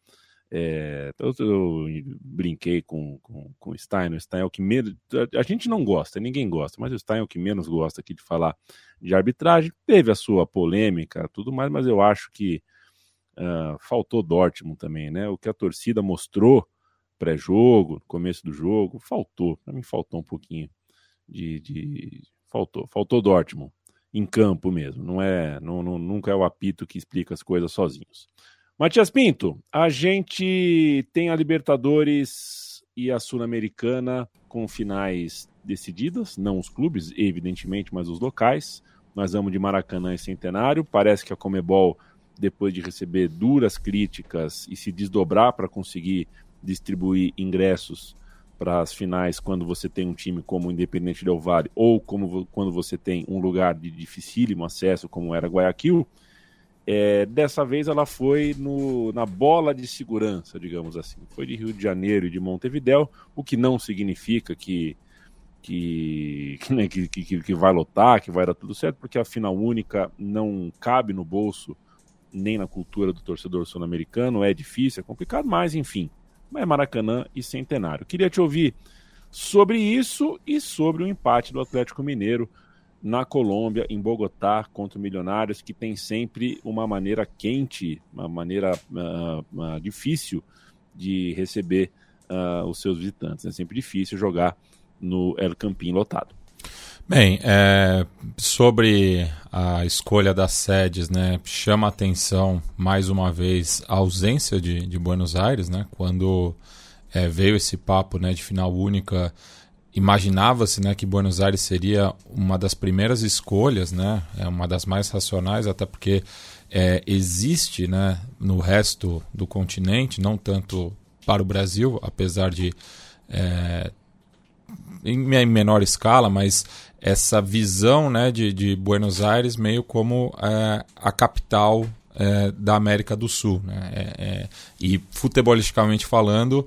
É, eu, eu, brinquei com, com, com o Stein, o Stein é o que menos. A, a gente não gosta, ninguém gosta, mas o Stein é o que menos gosta aqui de falar de arbitragem. Teve a sua polêmica, tudo mais, mas eu acho que uh, faltou Dortmund também, né? O que a torcida mostrou pré-jogo, começo do jogo, faltou. Para mim, faltou um pouquinho de, de. Faltou, faltou Dortmund em campo mesmo. Não é, não, não, nunca é o apito que explica as coisas sozinhos. Matias Pinto, a gente tem a Libertadores e a Sul-Americana com finais decididas, não os clubes, evidentemente, mas os locais. Nós vamos de Maracanã e Centenário. Parece que a Comebol, depois de receber duras críticas e se desdobrar para conseguir distribuir ingressos para as finais quando você tem um time como o Independente Del Vale ou como quando você tem um lugar de dificílimo acesso como era Guayaquil, é, dessa vez ela foi no, na bola de segurança, digamos assim. Foi de Rio de Janeiro e de Montevidéu, o que não significa que, que, [LAUGHS] né, que, que, que, vai lotar, que vai dar tudo certo, porque a final única não cabe no bolso nem na cultura do torcedor sul-americano, é difícil, é complicado, mas enfim, é Maracanã e Centenário. Queria te ouvir sobre isso e sobre o empate do Atlético Mineiro na Colômbia, em Bogotá, contra o Milionários, que tem sempre uma maneira quente, uma maneira uh, uh, difícil de receber uh, os seus visitantes. É sempre difícil jogar no El Campín lotado. Bem, é, sobre a escolha das sedes, né, chama atenção mais uma vez a ausência de, de Buenos Aires, né, quando é, veio esse papo né, de final única. Imaginava-se né, que Buenos Aires seria uma das primeiras escolhas, né, é uma das mais racionais, até porque é, existe né, no resto do continente, não tanto para o Brasil, apesar de é, em menor escala, mas essa visão né, de, de Buenos Aires meio como é, a capital é, da América do Sul. Né? É, é e futebolisticamente falando,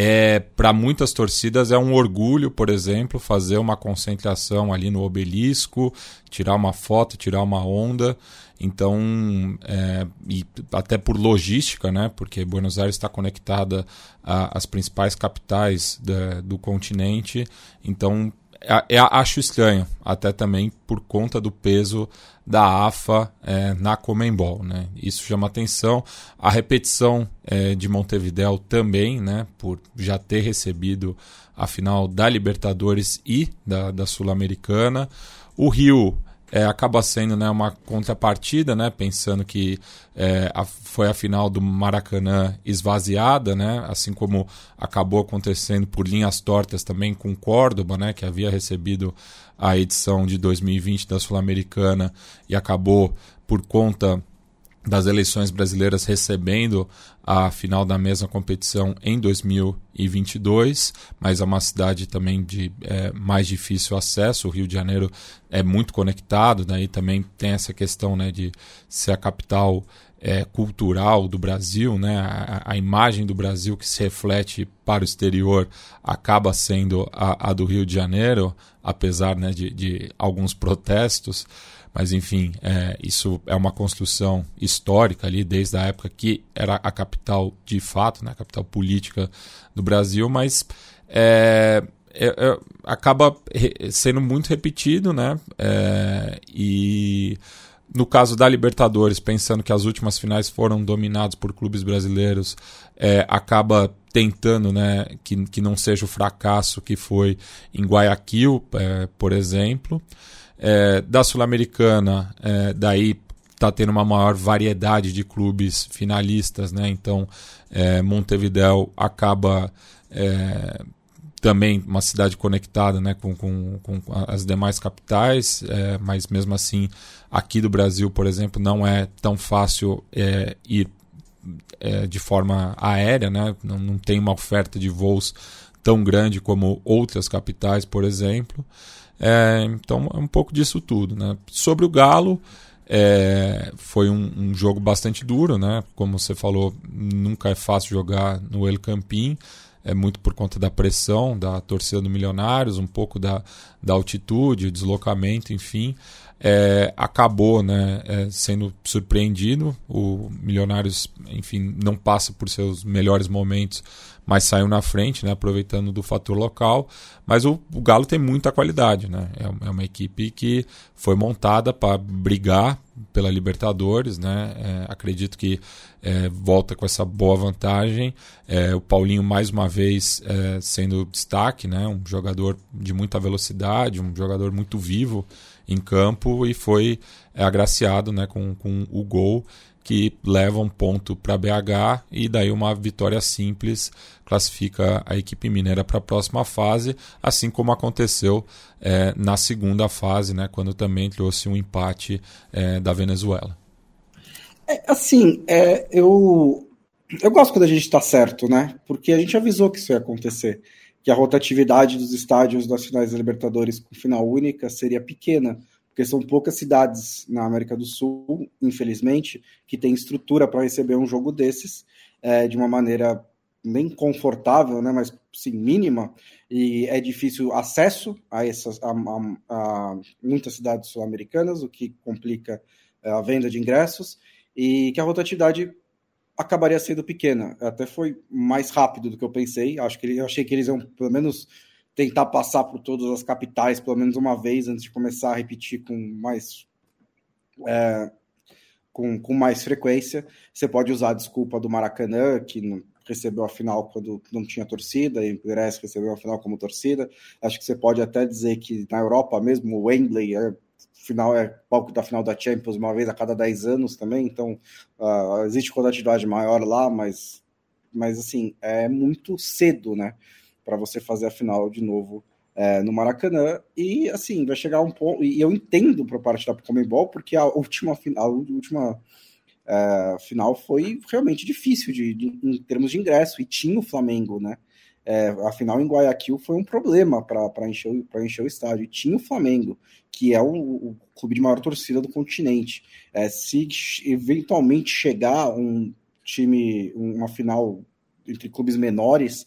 é, para muitas torcidas é um orgulho, por exemplo, fazer uma concentração ali no obelisco, tirar uma foto, tirar uma onda. Então, é, e até por logística, né? Porque Buenos Aires está conectada às principais capitais da, do continente. Então, é, é, acho estranho, até também por conta do peso da AFA é, na Comembol. Né? Isso chama atenção. A repetição é, de Montevideo também, né, por já ter recebido a final da Libertadores e da, da Sul-Americana. O Rio é, acaba sendo né, uma contrapartida, né, pensando que é, a, foi a final do Maracanã esvaziada, né, assim como acabou acontecendo por linhas tortas também com Córdoba, né, que havia recebido a edição de 2020 da Sul-Americana e acabou por conta das eleições brasileiras recebendo a final da mesma competição em 2022, mas é uma cidade também de é, mais difícil acesso. O Rio de Janeiro é muito conectado, daí né, também tem essa questão né, de ser a capital é, cultural do Brasil, né, a, a, imagem do Brasil que se reflete para o exterior acaba sendo a, a do Rio de Janeiro, apesar né, de, de alguns protestos. Mas, enfim, é, isso é uma construção histórica ali, desde a época que era a capital de fato, né, a capital política do Brasil, mas é, é, é acaba sendo muito repetido, né? É, e no caso da Libertadores, pensando que as últimas finais foram dominadas por clubes brasileiros, é, acaba tentando né, que, que não seja o fracasso que foi em Guayaquil, é, por exemplo. É, da Sul-Americana, é, daí está tendo uma maior variedade de clubes finalistas, né? Então, é, Montevideo acaba é, também uma cidade conectada né, com, com, com as demais capitais, é, mas mesmo assim, aqui do Brasil, por exemplo, não é tão fácil é, ir é, de forma aérea, né? não, não tem uma oferta de voos tão grande como outras capitais, por exemplo. É, então é um pouco disso tudo. Né? Sobre o Galo, é, foi um, um, jogo bastante duro, né? Como você falou, nunca é fácil jogar no El Campín. É muito por conta da pressão da torcida do Milionários, um pouco da, da altitude, deslocamento, enfim. é, acabou né, é, sendo surpreendido. O Milionários, enfim, não passa por seus melhores momentos, mas saiu na frente, né, aproveitando do fator local. Mas o, o Galo tem muita qualidade, né? É, é uma equipe que foi montada para brigar pela Libertadores, né? É, acredito que é, volta com essa boa vantagem. É, o Paulinho mais uma vez é, sendo destaque, né? Um jogador de muita velocidade, um jogador muito vivo em campo e foi é, agraciado, né? Com, com o gol que leva um ponto para BH e daí uma vitória simples classifica a equipe mineira para a próxima fase, assim como aconteceu é, na segunda fase, né, quando também trouxe um empate é, da Venezuela. É, assim, é, eu, eu gosto quando a gente está certo, né? Porque a gente avisou que isso ia acontecer, que a rotatividade dos estádios das finais da Libertadores com final única seria pequena porque são poucas cidades na América do Sul, infelizmente, que têm estrutura para receber um jogo desses é, de uma maneira bem confortável, né, mas sim mínima, e é difícil acesso a essas a, a, a muitas cidades sul-americanas, o que complica é, a venda de ingressos, e que a rotatividade acabaria sendo pequena. Até foi mais rápido do que eu pensei. Acho que eu achei que eles iam pelo menos tentar passar por todas as capitais pelo menos uma vez antes de começar a repetir com mais é, com, com mais frequência. Você pode usar a desculpa do Maracanã, que não recebeu a final quando não tinha torcida, e o Pires recebeu a final como torcida. Acho que você pode até dizer que na Europa mesmo, o Wembley é final é palco da final da Champions uma vez a cada 10 anos também, então uh, existe quantidade maior lá, mas, mas assim, é muito cedo, né? Para você fazer a final de novo é, no Maracanã. E assim, vai chegar um ponto. E eu entendo por parte da Comembol, porque a última final, a última é, final foi realmente difícil de, de, em termos de ingresso, e tinha o Flamengo, né? É, a final em Guayaquil foi um problema para encher, encher o estádio. E tinha o Flamengo, que é o, o clube de maior torcida do continente. É, se eventualmente chegar um time, uma final entre clubes menores,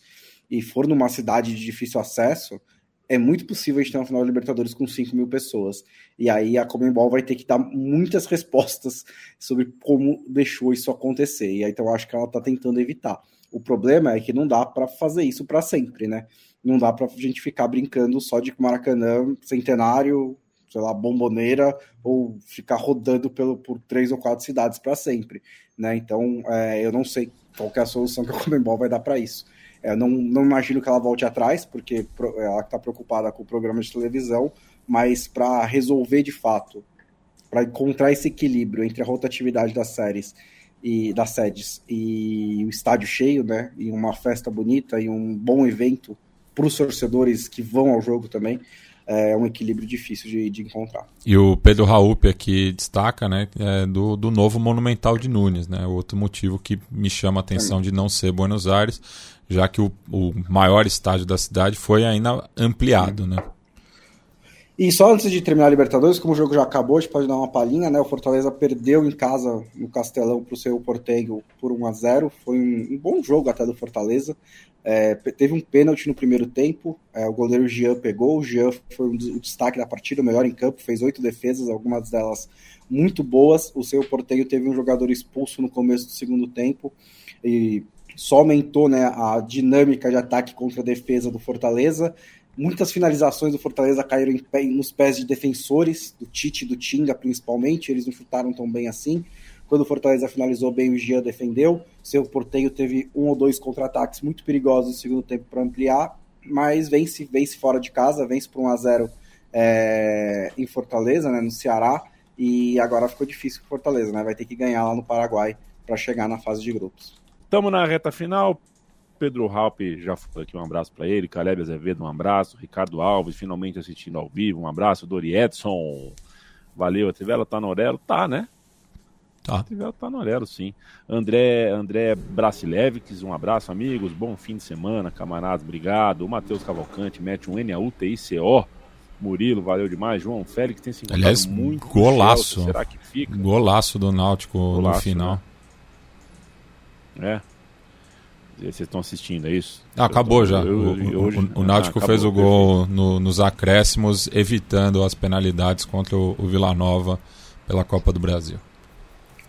e for numa cidade de difícil acesso, é muito possível a gente ter uma final da Libertadores com 5 mil pessoas. E aí a Comembol vai ter que dar muitas [LAUGHS] respostas sobre como deixou isso acontecer. E aí então acho que ela está tentando evitar. O problema é que não dá para fazer isso para sempre, né? Não dá para a gente ficar brincando só de Maracanã, centenário, sei lá, bomboneira, ou ficar rodando pelo, por três ou quatro cidades para sempre, né? Então é, eu não sei qual é a solução que a Comembol vai dar para isso. É, não, não imagino que ela volte atrás, porque ela está preocupada com o programa de televisão, mas para resolver de fato, para encontrar esse equilíbrio entre a rotatividade das séries e das sedes e o estádio cheio, né, e uma festa bonita e um bom evento para os torcedores que vão ao jogo também, é um equilíbrio difícil de, de encontrar. E o Pedro Raup aqui destaca né, é do, do novo Monumental de Nunes, né, outro motivo que me chama a atenção de não ser Buenos Aires, já que o, o maior estádio da cidade foi ainda ampliado, né? E só antes de terminar a Libertadores, como o jogo já acabou, a gente pode dar uma palhinha, né? O Fortaleza perdeu em casa no Castelão para o seu Portego por 1 a 0 Foi um, um, bom jogo até do Fortaleza. É, teve um pênalti no primeiro tempo. É, o goleiro Jean pegou. O Jean foi um, o destaque da partida, o melhor em campo, fez oito defesas, algumas delas muito boas. O seu Portego teve um jogador expulso no começo do segundo tempo. E só aumentou né, a dinâmica de ataque contra a defesa do Fortaleza. Muitas finalizações do Fortaleza caíram nos pés de defensores, do Tite e do Tinga principalmente, eles não chutaram tão bem assim. Quando o Fortaleza finalizou bem, o Gia defendeu. Seu Porteio teve um ou dois contra-ataques muito perigosos no segundo tempo para ampliar, mas vence, vence fora de casa, vence por 1 a 0 é, em Fortaleza, né, no Ceará, e agora ficou difícil para Fortaleza, né, vai ter que ganhar lá no Paraguai para chegar na fase de grupos. Estamos na reta final. Pedro Halpe já foi aqui, um abraço para ele. Caleb Azevedo, um abraço. Ricardo Alves, finalmente assistindo ao vivo, um abraço. Dori Edson, valeu. A Trivela tá no Orelo? Tá, né? Tá. A Trivela tá no Orelo, sim. André, André Brasilevix, um abraço, amigos. Bom fim de semana, camaradas, obrigado. O Matheus Cavalcante mete um NAUTICO. Murilo, valeu demais. João Félix tem se Aliás, muito. Golaço. Será que fica? Golaço do Náutico golaço, no final. Né? É. Vocês estão assistindo, é isso? Ah, acabou já. Eu, eu, hoje... o, o, Náutico ah, fez o gol no, nos acréscimos, evitando as penalidades contra o, o Vila Nova pela Copa do Brasil.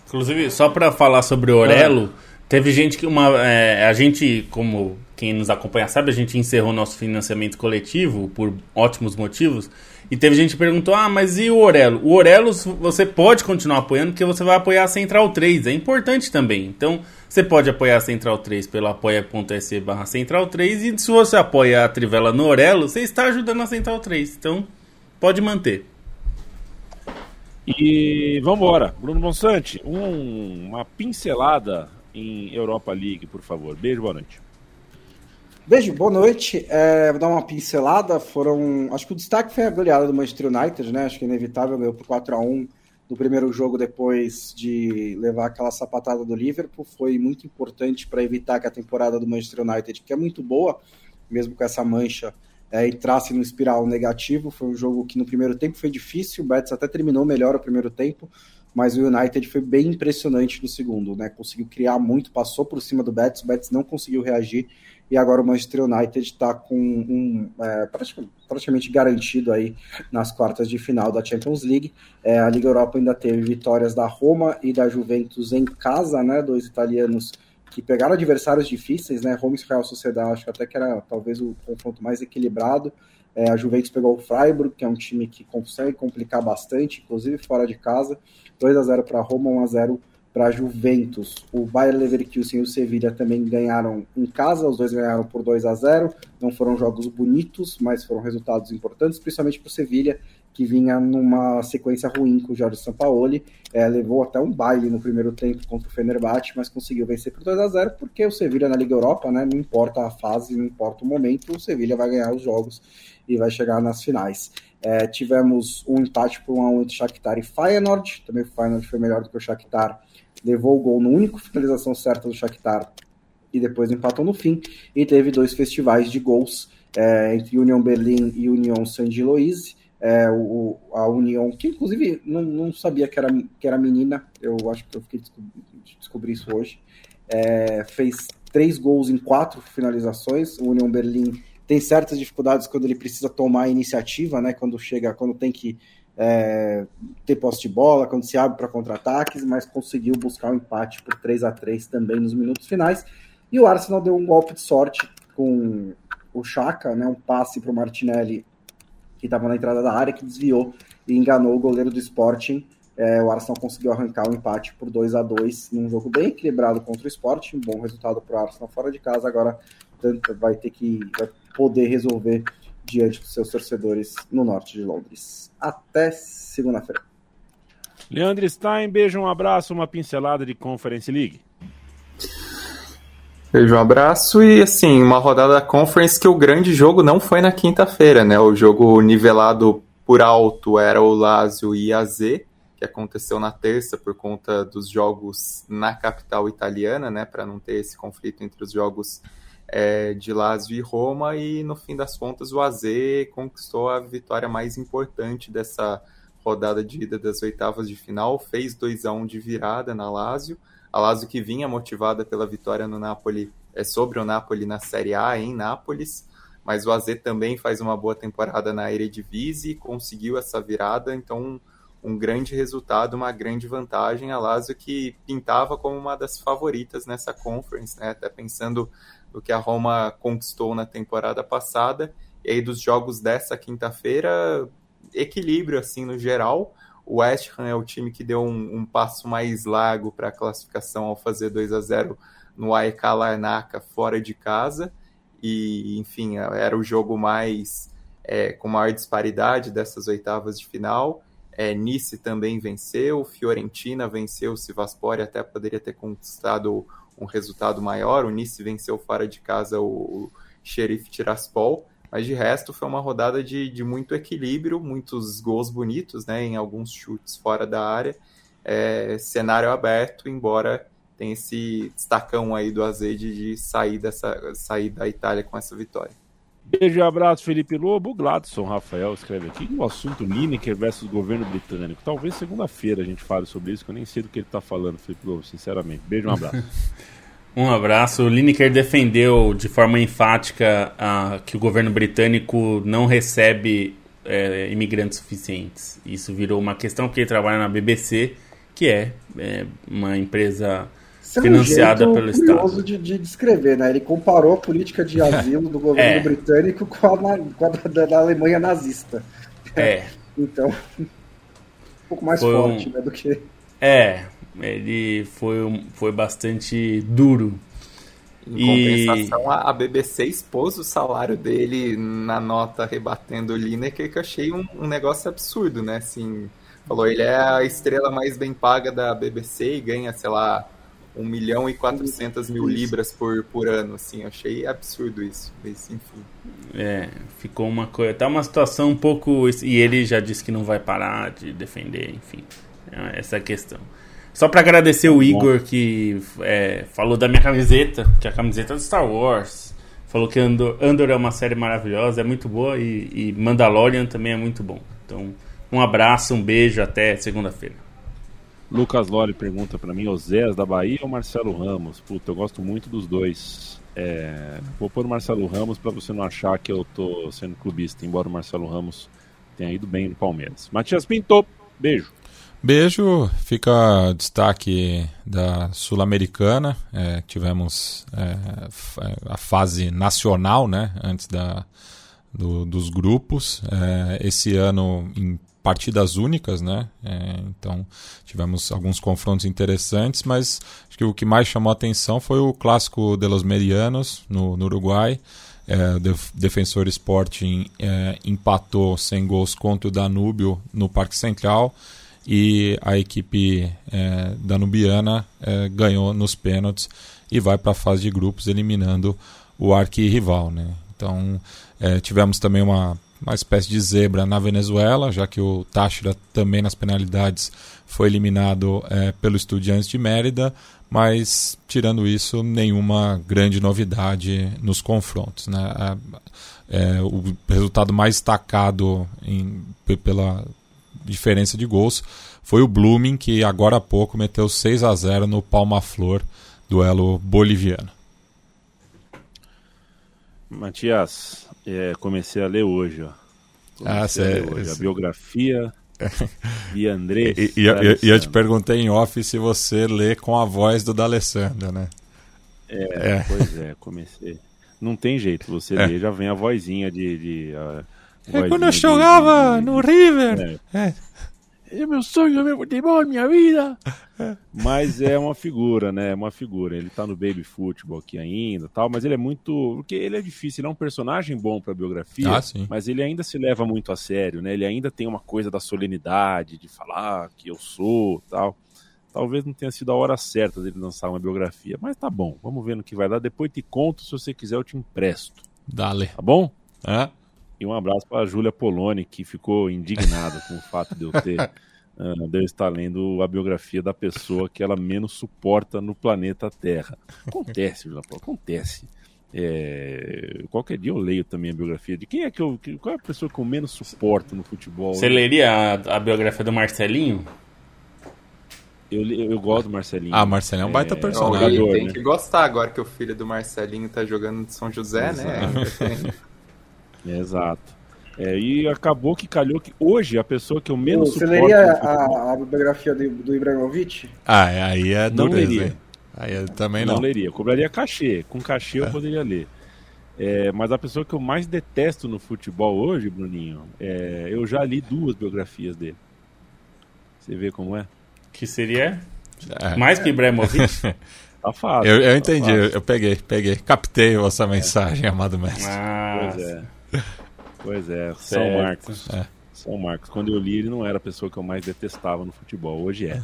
Inclusive, só para falar sobre o Orelo, é. teve gente que uma. É, a gente, como quem nos acompanha sabe, a gente encerrou nosso financiamento coletivo por ótimos motivos. E teve gente que perguntou: ah, mas e o Orelo? O Orelo você pode continuar apoiando porque você vai apoiar a Central 3. É importante também. Então, você pode apoiar a Central 3 pelo apoia.se barra Central 3. E se você apoia a Trivela no Orelo, você está ajudando a Central 3. Então, pode manter. E vamos embora. Bruno Monsante, um, uma pincelada em Europa League, por favor. Beijo, boa noite. Beijo, boa noite. É, vou dar uma pincelada. Foram. Acho que o destaque foi a goleada do Manchester United, né? Acho que é inevitável ganhou por 4 a 1 no primeiro jogo depois de levar aquela sapatada do Liverpool. Foi muito importante para evitar que a temporada do Manchester United, que é muito boa, mesmo com essa mancha, é, entrasse no espiral negativo. Foi um jogo que no primeiro tempo foi difícil. O Betis até terminou melhor o primeiro tempo mas o United foi bem impressionante no segundo, né? Conseguiu criar muito, passou por cima do Betis, o Betis não conseguiu reagir e agora o Manchester United está com um é, praticamente, garantido aí nas quartas de final da Champions League. É, a Liga Europa ainda teve vitórias da Roma e da Juventus em casa, né? Dois italianos que pegaram adversários difíceis, né? Roma e Real Sociedade, acho até que era talvez o confronto mais equilibrado. É, a Juventus pegou o Freiburg, que é um time que consegue complicar bastante, inclusive fora de casa. 2 a 0 para Roma, 1 a 0 para Juventus. O Bayer Leverkusen e o Sevilla também ganharam em casa, os dois ganharam por 2 a 0. Não foram jogos bonitos, mas foram resultados importantes, principalmente para o Sevilla, que vinha numa sequência ruim com o Jorge Sampaoli. É, levou até um baile no primeiro tempo contra o Fenerbahçe, mas conseguiu vencer por 2 a 0 porque o Sevilla na Liga Europa, né, não importa a fase, não importa o momento, o Sevilla vai ganhar os jogos e vai chegar nas finais. É, tivemos um empate por 1 a 1 entre Shakhtar e Feyenoord, também o Feyenoord foi melhor do que o Shakhtar levou o gol no único finalização certa do Shakhtar e depois empatou no fim. E teve dois festivais de gols é, entre Union Berlin e Union Saint-Gilloise. É, o, a União, que inclusive não, não, sabia que era, que era menina, eu acho que eu fiquei descobri, descobri isso hoje, é, fez três gols em quatro finalizações. O União Berlim tem certas dificuldades quando ele precisa tomar a iniciativa, né? Quando chega, quando tem que é, ter posse de bola, quando se abre para contra-ataques, mas conseguiu buscar um empate por 3 a 3 também nos minutos finais. E o Arsenal deu um golpe de sorte com o Chaka, né, um passe para o Martinelli que estava na entrada da área, que desviou e enganou o goleiro do Sporting. É, o Arsenal conseguiu arrancar o um empate por 2 a 2 num jogo bem equilibrado contra o Sporting, bom resultado para o Arsenal fora de casa. Agora vai ter que vai poder resolver diante dos seus torcedores no norte de Londres. Até segunda-feira. Leandro Stein, beijo, um abraço, uma pincelada de Conference League. Beijo, um abraço e assim, uma rodada da Conference que o grande jogo não foi na quinta-feira, né? O jogo nivelado por alto era o Lazio e a Z, que aconteceu na terça por conta dos jogos na capital italiana, né? Para não ter esse conflito entre os jogos é, de Lazio e Roma, e no fim das contas o AZ conquistou a vitória mais importante dessa rodada de ida das oitavas de final, fez 2 a 1 de virada na Lazio, a Lazio que vinha motivada pela vitória no Napoli, é, sobre o Napoli na Série A em Nápoles, mas o AZ também faz uma boa temporada na Eredivisie, conseguiu essa virada, então um grande resultado, uma grande vantagem, a Lazio que pintava como uma das favoritas nessa conference, né? até pensando do que a Roma conquistou na temporada passada. E aí dos jogos dessa quinta-feira, equilíbrio assim no geral. O West Ham é o time que deu um, um passo mais largo para a classificação ao fazer 2 a 0 no AEK Larnaca fora de casa. E, enfim, era o jogo mais é, com maior disparidade dessas oitavas de final. É, Nice também venceu, Fiorentina venceu o Sivaspor e até poderia ter conquistado um resultado maior. O Nice venceu fora de casa o, o Sheriff Tiraspol, mas de resto foi uma rodada de, de muito equilíbrio, muitos gols bonitos, né, em alguns chutes fora da área. É, cenário aberto, embora tenha esse destacão aí do Azede de sair, dessa, sair da Itália com essa vitória. Beijo e abraço, Felipe Lobo. O Gladson Rafael escreve aqui o assunto Lineker versus governo britânico. Talvez segunda-feira a gente fale sobre isso, que eu nem sei do que ele está falando, Felipe Lobo, sinceramente. Beijo e um abraço. [LAUGHS] Um abraço. O Lineker defendeu de forma enfática uh, que o governo britânico não recebe é, imigrantes suficientes. Isso virou uma questão porque ele trabalha na BBC, que é, é uma empresa Isso financiada é um jeito pelo Estado. De, de descrever, né? Ele comparou a política de asilo do governo é. britânico com a, com a da, da, Alemanha nazista. É. então, um pouco mais foi forte um... né, do que. É, ele foi, foi bastante duro. Em compensação, e... a BBC expôs o salário dele na nota rebatendo o Lineker, que eu achei um, um, negócio absurdo, né? Assim, falou, ele é a estrela mais bem paga da BBC e ganha, sei lá, 1 milhão e 400 mil libras por, por ano, assim, achei absurdo isso, mas enfim. É, ficou uma coisa, tá uma situação um pouco, e ele já disse que não vai parar de defender, enfim, é essa é a questão. Só para agradecer o Igor que é, falou da minha camiseta, que é a camiseta do Star Wars. Falou que Andor, Andor é uma série maravilhosa, é muito boa e, e Mandalorian também é muito bom. Então, um abraço, um beijo, até segunda-feira. Lucas Lore pergunta para mim, Zés da Bahia ou Marcelo Ramos? Puta, eu gosto muito dos dois. É, vou pôr o Marcelo Ramos para você não achar que eu tô sendo clubista, embora o Marcelo Ramos tenha ido bem no Palmeiras. Matias Pinto, beijo. Beijo, fica destaque da Sul-Americana. É, tivemos é, a fase nacional, né, antes da, do, dos grupos. É, esse ano em partidas únicas, né? É, então tivemos alguns confrontos interessantes, mas acho que o que mais chamou a atenção foi o clássico de los Medianos no, no Uruguai. É, o Defensor Sporting é, empatou sem gols contra o Danúbio no Parque Central e a equipe é, danubiana é, ganhou nos pênaltis e vai para a fase de grupos eliminando o arquirrival. Né? Então é, tivemos também uma, uma espécie de zebra na Venezuela, já que o Táchira também nas penalidades foi eliminado é, pelo Estudiantes de Mérida, mas tirando isso, nenhuma grande novidade nos confrontos. Né? É, o resultado mais destacado em, pela, diferença de gols foi o Blooming, que agora há pouco meteu 6 a 0 no Palma Flor, duelo boliviano. Matias, é, comecei a ler hoje, ó. ah, sério? A, a biografia [LAUGHS] de André. E, e, eu, eu, te perguntei em off se você lê com a voz do D'Alessandro, né? É, é, pois é, comecei. Não tem jeito, você é. lê, já vem a vozinha de. de uh, é quando eu jogava de, de, no River. É. é. É meu sonho, meu futebol, minha vida. [LAUGHS] mas é uma figura, né? É uma figura. Ele tá no baby futebol aqui ainda, tal, mas ele é muito, porque ele é difícil, ele é um personagem bom para biografia, ah, mas ele ainda se leva muito a sério, né? Ele ainda tem uma coisa da solenidade, de falar que eu sou, tal. Talvez não tenha sido a hora certa dele lançar uma biografia, mas tá bom. Vamos ver no que vai dar. Depois te conto, se você quiser eu te empresto. Dale. Tá bom? É. E um abraço para a Júlia Poloni, que ficou indignada com o fato de eu ter. Uh, [LAUGHS] de eu estar lendo a biografia da pessoa que ela menos suporta no planeta Terra. Acontece, Júlia Poloni, acontece. É, qualquer dia eu leio também a biografia de quem é que eu. Qual é a pessoa que eu menos suporto no futebol? Você leria a, a biografia do Marcelinho? Eu, eu gosto do Marcelinho. Ah, Marcelinho é um baita é, personagem. Jogador, tem né? que gostar agora que o filho do Marcelinho tá jogando de São José, né? Exato. né? [LAUGHS] Exato. É, e acabou que calhou que hoje a pessoa que eu menos Você suporto... Você leria a, a, biografia do, do Ibrahimovic? Ah, é, aí é dureza, Não leria. Aí eu também não. Não leria. Eu cobraria cachê. Com cachê é. eu poderia ler. É, mas a pessoa que eu mais detesto no futebol hoje, Bruninho, é, eu já li duas biografias dele. Você vê como é? Que seria? É. Mais que Ibrahimovic? [LAUGHS] Tá fácil. Eu, eu tá entendi, eu, eu, peguei, peguei. Captei essa mensagem, amado mestre. Ah, pois é. Pois é, São Marcos. É. São Marcos. Quando eu li, ele não era a pessoa que eu mais detestava no futebol. Hoje é.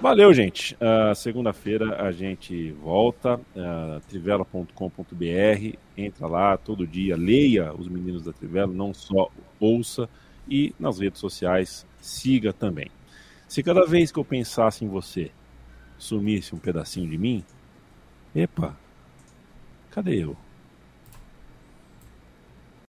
Valeu, gente. Uh, Segunda-feira a gente volta. Uh, trivela.com.br. Entra lá todo dia, leia os meninos da Trivela, não só ouça. E nas redes sociais, siga também. Se cada vez que eu pensasse em você, sumisse um pedacinho de mim, epa, cadê eu?